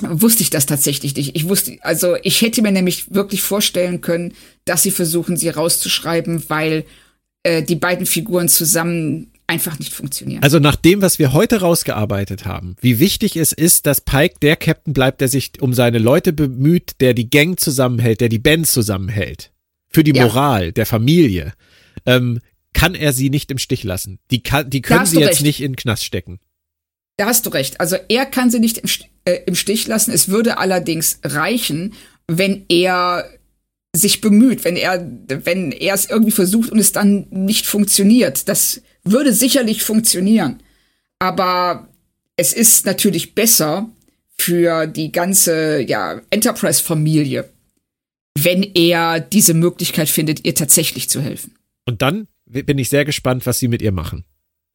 wusste ich das tatsächlich nicht. Ich wusste, also ich hätte mir nämlich wirklich vorstellen können, dass sie versuchen, sie rauszuschreiben, weil äh, die beiden Figuren zusammen einfach nicht funktionieren. Also nach dem, was wir heute rausgearbeitet haben, wie wichtig es ist, dass Pike der Captain bleibt, der sich um seine Leute bemüht, der die Gang zusammenhält, der die Band zusammenhält. Für die Ja. Moral der Familie. Ähm, kann er sie nicht im Stich lassen. Die, kann, die können sie jetzt recht. nicht in den Knast stecken. Da hast du recht. Also er kann sie nicht im, äh, im Stich lassen. Es würde allerdings reichen, wenn er sich bemüht, wenn er, wenn er es irgendwie versucht und es dann nicht funktioniert. Das würde sicherlich funktionieren. Aber es ist natürlich besser für die ganze, ja, Enterprise-Familie, wenn er diese Möglichkeit findet, ihr tatsächlich zu helfen. Und dann bin ich sehr gespannt, was sie mit ihr machen.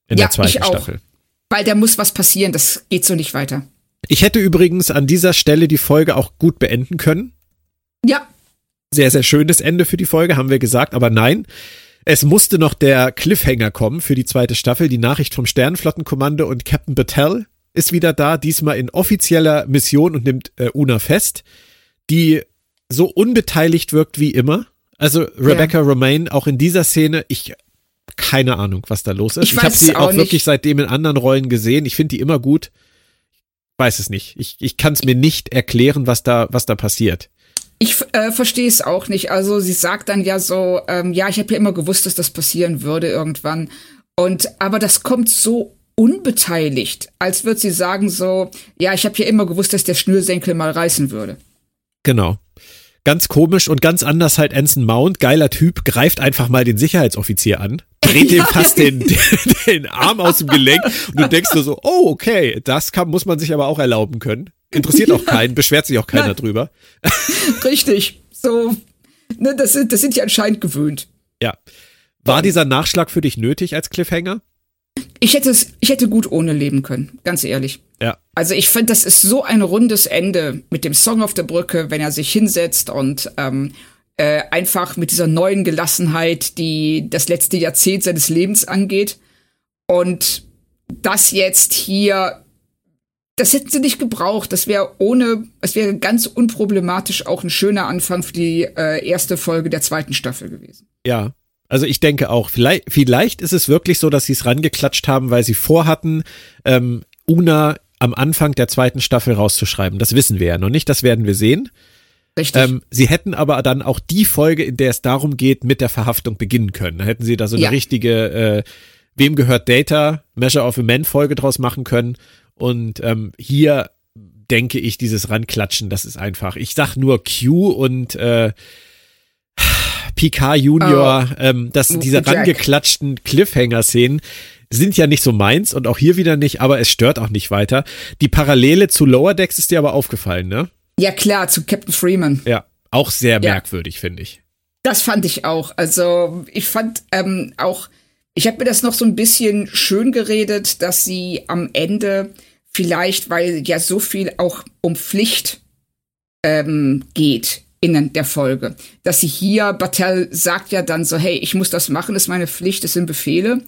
In Ja, der zweiten ich auch. Staffel. Weil da muss was passieren. Das geht so nicht weiter. Ich hätte übrigens an dieser Stelle die Folge auch gut beenden können. Ja, Sehr, sehr schönes Ende für die Folge, haben wir gesagt, aber nein. Es musste noch der Cliffhanger kommen für die zweite Staffel. Die Nachricht vom Sternenflottenkommando und Captain Battelle ist wieder da, diesmal in offizieller Mission und nimmt äh, Una fest, die so unbeteiligt wirkt wie immer. Also Rebecca Romaine auch in dieser Szene, ich keine Ahnung, was da los ist. Ich Ich, habe sie auch auch wirklich seitdem in anderen Rollen gesehen. Ich finde die immer gut. Weiß es nicht. Ich, ich kann es mir nicht erklären, was da, was da passiert. Ich äh, verstehe es auch nicht. Also sie sagt dann ja so, ähm, ja, ich habe ja immer gewusst, dass das passieren würde irgendwann. Und aber das kommt so unbeteiligt, als würde sie sagen so, ja, ich habe ja immer gewusst, dass der Schnürsenkel mal reißen würde. Genau. Ganz komisch und ganz anders halt Anson Mount, geiler Typ, greift einfach mal den Sicherheitsoffizier an, dreht ihm fast den, den, den Arm aus dem Gelenk und du denkst nur so, oh, okay, das kann, muss man sich aber auch erlauben können. Interessiert auch keinen, beschwert sich auch keiner Nein. drüber. Richtig. So, ne, das sind, das sind die anscheinend gewöhnt. Ja. War dieser Nachschlag für dich nötig als Cliffhanger? Ich hätte es, ich hätte gut ohne leben können, ganz ehrlich. Ja. Also ich finde, das ist so ein rundes Ende mit dem Song auf der Brücke, wenn er sich hinsetzt und ähm, äh, einfach mit dieser neuen Gelassenheit, die das letzte Jahrzehnt seines Lebens angeht. Und das jetzt hier, das hätten sie nicht gebraucht. Das wäre ohne, es wäre ganz unproblematisch auch ein schöner Anfang für die äh, erste Folge der zweiten Staffel gewesen. Ja. Also ich denke auch, vielleicht, vielleicht ist es wirklich so, dass sie es rangeklatscht haben, weil sie vorhatten, ähm, Una am Anfang der zweiten Staffel rauszuschreiben. Das wissen wir ja noch nicht, das werden wir sehen. Richtig. Ähm, sie hätten aber dann auch die Folge, in der es darum geht, mit der Verhaftung beginnen können. Da hätten sie da so eine Ja. richtige äh, Wem gehört Data, Measure of a Man Folge draus machen können. Und ähm, hier denke ich, dieses Ranklatschen, das ist einfach. Ich sag nur Q und äh, Picard Junior, ähm, dass Oh, diese Jack. rangeklatschten Cliffhanger-Szenen, sind ja nicht so meins und auch hier wieder nicht, aber es stört auch nicht weiter. Die Parallele zu Lower Decks ist dir aber aufgefallen, ne? Ja, klar, zu Captain Freeman. Ja, auch sehr ja. merkwürdig, finde ich. Das fand ich auch. Also, ich fand ähm, auch, ich habe mir das noch so ein bisschen schön geredet, dass sie am Ende vielleicht, weil ja so viel auch um Pflicht ähm, geht in der Folge, dass sie hier, Battelle sagt ja dann so, hey, ich muss das machen, ist meine Pflicht, es sind Befehle.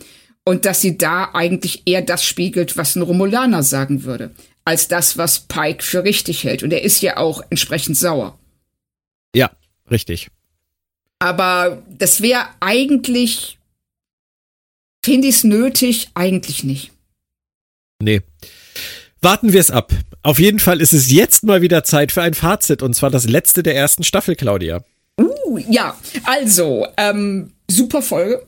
Und dass sie da eigentlich eher das spiegelt, was ein Romulaner sagen würde, als das, was Pike für richtig hält. Und er ist ja auch entsprechend sauer. Ja, richtig. Aber das wäre eigentlich, finde ich es nötig, eigentlich nicht. Nee. Warten wir es ab. Auf jeden Fall ist es jetzt mal wieder Zeit für ein Fazit und zwar das letzte der ersten Staffel, Claudia. Uh, ja, also, ähm, super Folge.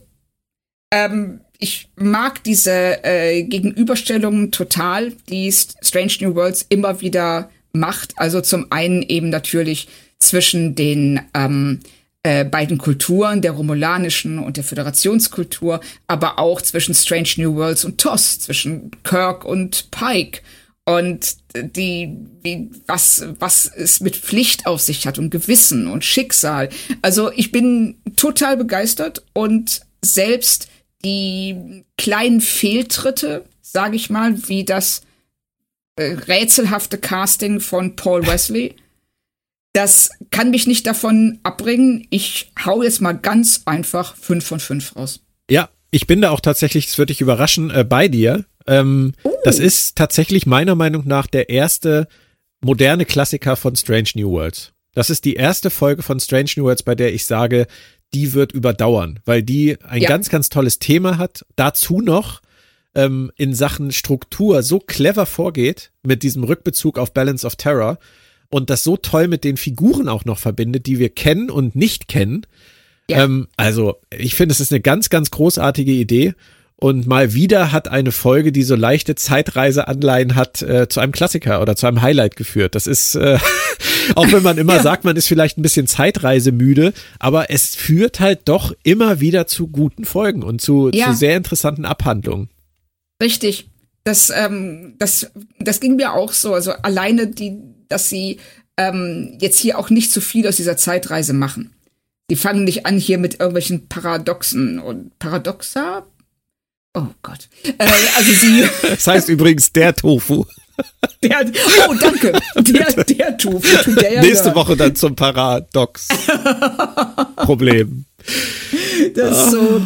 Ähm, ich mag diese äh, Gegenüberstellungen total, die Strange New Worlds immer wieder macht. Also zum einen eben natürlich zwischen den ähm, äh, beiden Kulturen, der romulanischen und der Föderationskultur, aber auch zwischen Strange New Worlds und TOS, zwischen Kirk und Pike und die, wie, was, was es mit Pflicht auf sich hat und Gewissen und Schicksal. Also ich bin total begeistert und selbst die kleinen Fehltritte, sage ich mal, wie das äh, rätselhafte Casting von Paul Wesley, das kann mich nicht davon abbringen. Ich hau jetzt mal ganz einfach fünf von fünf raus. Ja, ich bin da auch tatsächlich, das würde dich überraschen, äh, bei dir. Ähm, uh. Das ist tatsächlich meiner Meinung nach der erste moderne Klassiker von Strange New Worlds. Das ist die erste Folge von Strange New Worlds, bei der ich sage, die wird überdauern, weil die ein ja. ganz, ganz tolles Thema hat. Dazu noch ähm, in Sachen Struktur so clever vorgeht mit diesem Rückbezug auf Balance of Terror und das so toll mit den Figuren auch noch verbindet, die wir kennen und nicht kennen. Ja. Ähm, also ich finde, es ist eine ganz, ganz großartige Idee und mal wieder hat eine Folge, die so leichte Zeitreiseanleihen hat, äh, zu einem Klassiker oder zu einem Highlight geführt. Das ist, äh, auch wenn man immer ja. sagt, man ist vielleicht ein bisschen Zeitreisemüde, aber es führt halt doch immer wieder zu guten Folgen und zu, ja. zu sehr interessanten Abhandlungen. Richtig. Das, ähm, das, das ging mir auch so. Also alleine die, dass sie ähm, jetzt hier auch nicht zu viel aus dieser Zeitreise machen. Die fangen nicht an hier mit irgendwelchen Paradoxen und Paradoxa, Oh Gott. Äh, also sie. Das heißt übrigens der Tofu. Der, oh, danke. Der, der Tofu. Der Nächste Woche dann zum Paradox-Problem. Das ist so.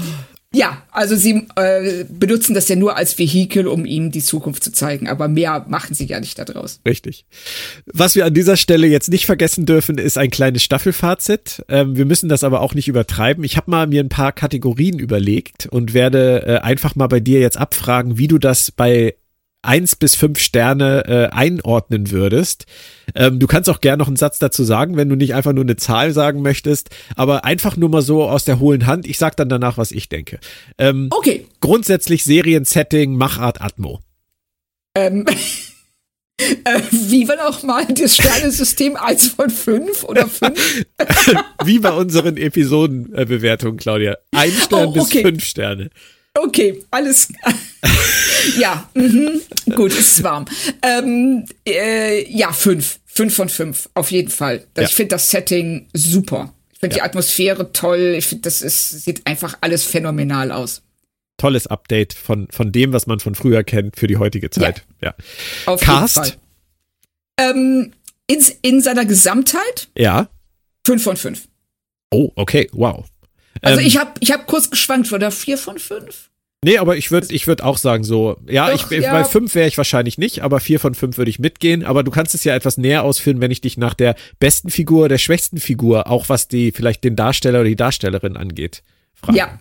Ja, also sie äh, benutzen das ja nur als Vehikel, um ihm die Zukunft zu zeigen, aber mehr machen sie ja nicht daraus. Richtig. Was wir an dieser Stelle jetzt nicht vergessen dürfen, ist ein kleines Staffelfazit. Ähm, wir müssen das aber auch nicht übertreiben. Ich habe mal mir ein paar Kategorien überlegt und werde äh, einfach mal bei dir jetzt abfragen, wie du das bei eins bis fünf Sterne äh, einordnen würdest. Ähm, du kannst auch gerne noch einen Satz dazu sagen, wenn du nicht einfach nur eine Zahl sagen möchtest, aber einfach nur mal so aus der hohlen Hand. Ich sag dann danach, was ich denke. Ähm, okay. Grundsätzlich Seriensetting, Machart, Atmo. Ähm. Äh, wie war noch mal das Sternesystem 1 von 5 oder 5? wie bei unseren Episodenbewertungen, Claudia. Ein Stern oh, okay. bis fünf Sterne. Okay, alles. ja, mhm. gut, es ist warm. Ähm, äh, ja, fünf. Fünf von fünf, auf jeden Fall. Ja. Ich finde das Setting super. Ich finde ja. die Atmosphäre toll. Ich finde, das ist, sieht einfach alles phänomenal aus. Tolles Update von, von dem, was man von früher kennt, für die heutige Zeit. Ja. ja. Auf Cast? jeden Fall. Ähm, in, in seiner Gesamtheit? Ja. Fünf von fünf. Oh, okay, wow. Also ähm, ich habe ich hab kurz geschwankt, war da vier von fünf? Nee, aber ich würde ich würd auch sagen so, ja, Doch, ich, ja. bei fünf wäre ich wahrscheinlich nicht, aber vier von fünf würde ich mitgehen. Aber du kannst es ja etwas näher ausführen, wenn ich dich nach der besten Figur, der schwächsten Figur, auch was die vielleicht den Darsteller oder die Darstellerin angeht, frage. Ja,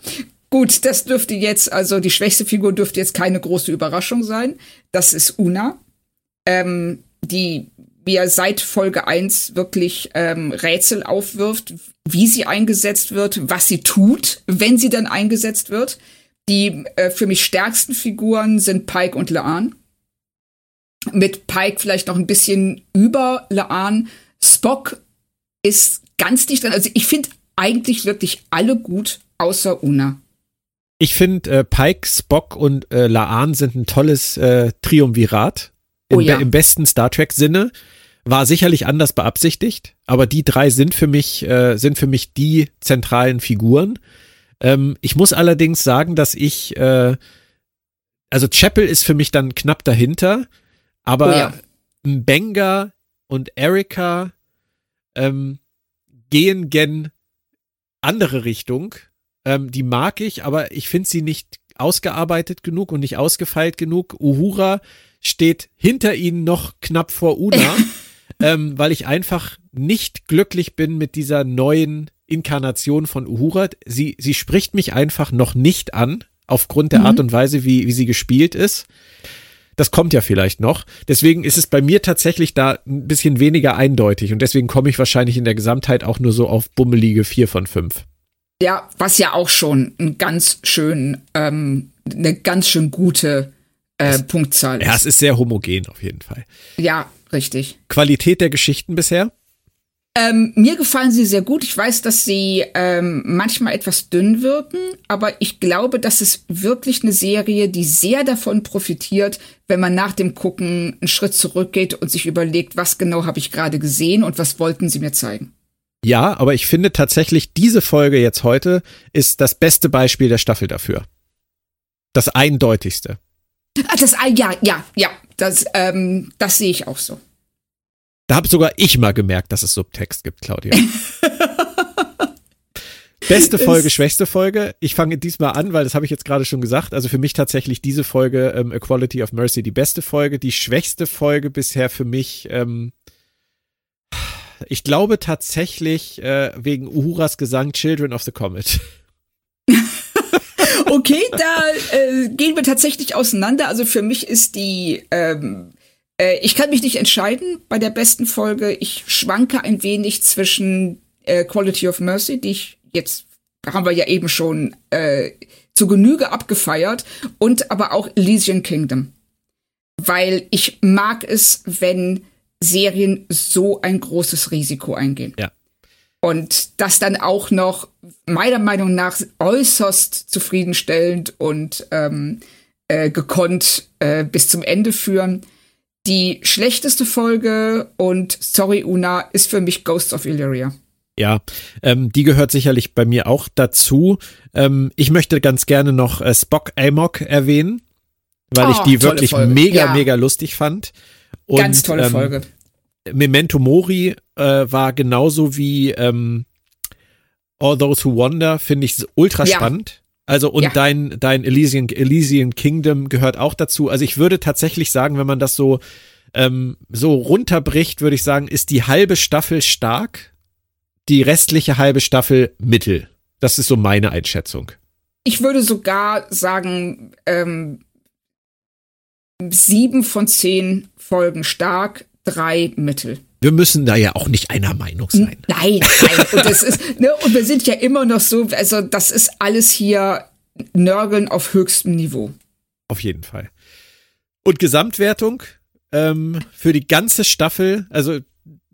gut, das dürfte jetzt, also die schwächste Figur dürfte jetzt keine große Überraschung sein. Das ist Una, ähm, die mir seit Folge 1 wirklich ähm, Rätsel aufwirft, wie sie eingesetzt wird, was sie tut, wenn sie dann eingesetzt wird. Die äh, für mich stärksten Figuren sind Pike und Laan. Mit Pike vielleicht noch ein bisschen über Laan. Spock ist ganz dicht dran. Also ich finde eigentlich wirklich alle gut, außer Una. Ich finde, äh, Pike, Spock und äh, Laan sind ein tolles äh, Triumvirat. Im, Oh ja. Im besten Star Trek-Sinne. War sicherlich anders beabsichtigt, aber die drei sind für mich, äh, sind für mich die zentralen Figuren. Ähm, ich muss allerdings sagen, dass ich, äh, also Chapel ist für mich dann knapp dahinter, aber Oh ja. Benga und Erika ähm, gehen gen andere Richtung. Ähm, die mag ich, aber ich finde sie nicht ausgearbeitet genug und nicht ausgefeilt genug. Uhura steht hinter ihnen noch knapp vor Una, ähm, weil ich einfach nicht glücklich bin mit dieser neuen Inkarnation von Uhura. Sie, sie spricht mich einfach noch nicht an, aufgrund der Mhm. Art und Weise, wie, wie sie gespielt ist. Das kommt ja vielleicht noch. Deswegen ist es bei mir tatsächlich da ein bisschen weniger eindeutig und deswegen komme ich wahrscheinlich in der Gesamtheit auch nur so auf bummelige vier von fünf. Ja, was ja auch schon ein ganz schön, ähm, eine ganz schön gute äh, Punktzahl Ja, ist. es ist sehr homogen auf jeden Fall. Ja, richtig. Qualität der Geschichten bisher? Ähm, mir gefallen sie sehr gut. Ich weiß, dass sie ähm, manchmal etwas dünn wirken, aber ich glaube, das ist wirklich eine Serie, die sehr davon profitiert, wenn man nach dem Gucken einen Schritt zurückgeht und sich überlegt, was genau habe ich gerade gesehen und was wollten sie mir zeigen. Ja, aber ich finde tatsächlich, diese Folge jetzt heute ist das beste Beispiel der Staffel dafür. Das eindeutigste. Das, ja, ja, ja, das, ähm, das sehe ich auch so. Da habe sogar ich mal gemerkt, dass es Subtext gibt, Claudia. Beste Folge, schwächste Folge. Ich fange diesmal an, weil das habe ich jetzt gerade schon gesagt. Also für mich tatsächlich diese Folge ähm, Equality of Mercy die beste Folge. Die schwächste Folge bisher für mich. Ähm, ich glaube tatsächlich äh, wegen Uhuras Gesang Children of the Comet. Okay, da äh, gehen wir tatsächlich auseinander. Also für mich ist die, ähm, äh, ich kann mich nicht entscheiden bei der besten Folge. Ich schwanke ein wenig zwischen äh, Quality of Mercy, die ich jetzt haben wir ja eben schon äh, zu Genüge abgefeiert, und aber auch Elysian Kingdom. Weil ich mag es, wenn Serien so ein großes Risiko eingehen. Ja. Und das dann auch noch meiner Meinung nach äußerst zufriedenstellend und ähm, äh, gekonnt äh, bis zum Ende führen. Die schlechteste Folge und sorry Una ist für mich Ghosts of Illyria. Ja, ähm, die gehört sicherlich bei mir auch dazu. Ähm, ich möchte ganz gerne noch äh, Spock Amok erwähnen, weil ich Oh, die tolle wirklich Folge. mega, Ja. mega lustig fand. Und, Ganz tolle ähm, Folge. Memento Mori äh, war genauso wie ähm, All Those Who Wander, finde ich ultra Ja. spannend. Also und Ja. dein, dein Elysian, Elysian Kingdom gehört auch dazu. Also ich würde tatsächlich sagen, wenn man das so, ähm, so runterbricht, würde ich sagen, ist die halbe Staffel stark, die restliche halbe Staffel mittel. Das ist so meine Einschätzung. Ich würde sogar sagen, ähm, sieben von zehn Folgen stark, drei mittel. Wir müssen da ja auch nicht einer Meinung sein. Nein, nein. Und, das ist, ne, und wir sind ja immer noch so, also das ist alles hier Nörgeln auf höchstem Niveau. Auf jeden Fall. Und Gesamtwertung ähm, für die ganze Staffel, also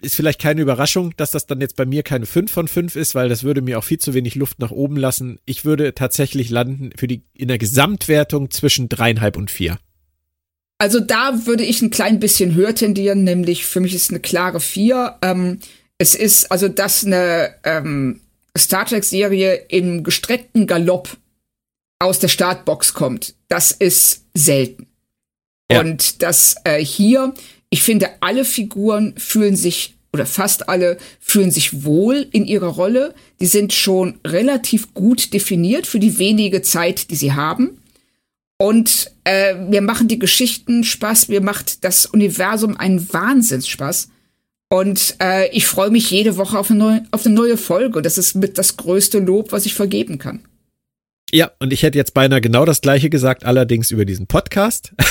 ist vielleicht keine Überraschung, dass das dann jetzt bei mir keine 5 von 5 ist, weil das würde mir auch viel zu wenig Luft nach oben lassen. Ich würde tatsächlich landen für die in der Gesamtwertung zwischen dreieinhalb und vier. Also da würde ich ein klein bisschen höher tendieren, nämlich für mich ist eine klare vier. Ähm, es ist also, dass eine ähm, Star Trek-Serie im gestreckten Galopp aus der Startbox kommt, das ist selten. Ja. Und das äh, hier, ich finde, alle Figuren fühlen sich, oder fast alle, fühlen sich wohl in ihrer Rolle. Die sind schon relativ gut definiert für die wenige Zeit, die sie haben. Und äh, mir machen die Geschichten Spaß, mir macht das Universum einen Wahnsinnsspaß. Und äh, ich freue mich jede Woche auf eine, neue, auf eine neue Folge. Das ist mit das größte Lob, was ich vergeben kann. Ja, und ich hätte jetzt beinahe genau das gleiche gesagt, allerdings über diesen Podcast.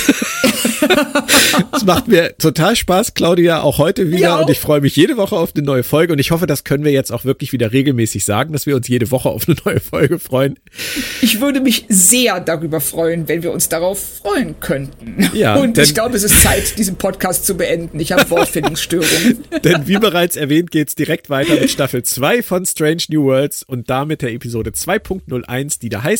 Es macht mir total Spaß, Claudia, auch heute wieder. Auch. Und ich freue mich jede Woche auf eine neue Folge. Und ich hoffe, das können wir jetzt auch wirklich wieder regelmäßig sagen, dass wir uns jede Woche auf eine neue Folge freuen. Ich würde mich sehr darüber freuen, wenn wir uns darauf freuen könnten. Ja, Und denn- ich glaube, es ist Zeit, diesen Podcast zu beenden. Ich habe Wortfindungsstörungen. Denn wie bereits erwähnt, geht's direkt weiter mit Staffel 2 von Strange New Worlds und damit der Episode 2.01, die da heißt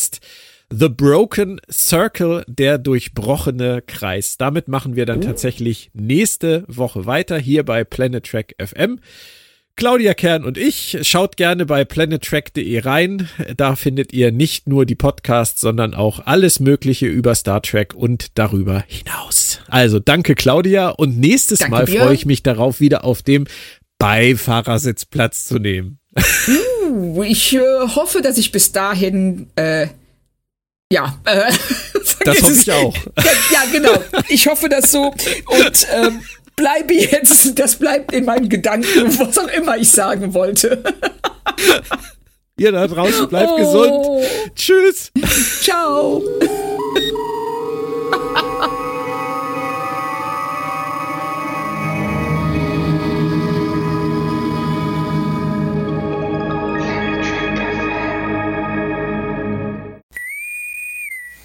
The Broken Circle, der durchbrochene Kreis. Damit machen wir dann tatsächlich nächste Woche weiter hier bei Planet Trek FM. Claudia Kern und ich. Schaut gerne bei planettrack.de rein. Da findet ihr nicht nur die Podcasts, sondern auch alles Mögliche über Star Trek und darüber hinaus. Also danke Claudia und nächstes Danke Mal dir. freue ich mich darauf, wieder auf dem Beifahrersitz Platz zu nehmen. Uh, ich äh, hoffe, dass ich bis dahin, äh, ja, äh, Das hoffe ich auch. Ja, ja, genau. Ich hoffe das so und ähm, bleibe jetzt, das bleibt in meinen Gedanken, was auch immer ich sagen wollte. Ihr da draußen bleibt Oh. gesund. Tschüss. Ciao.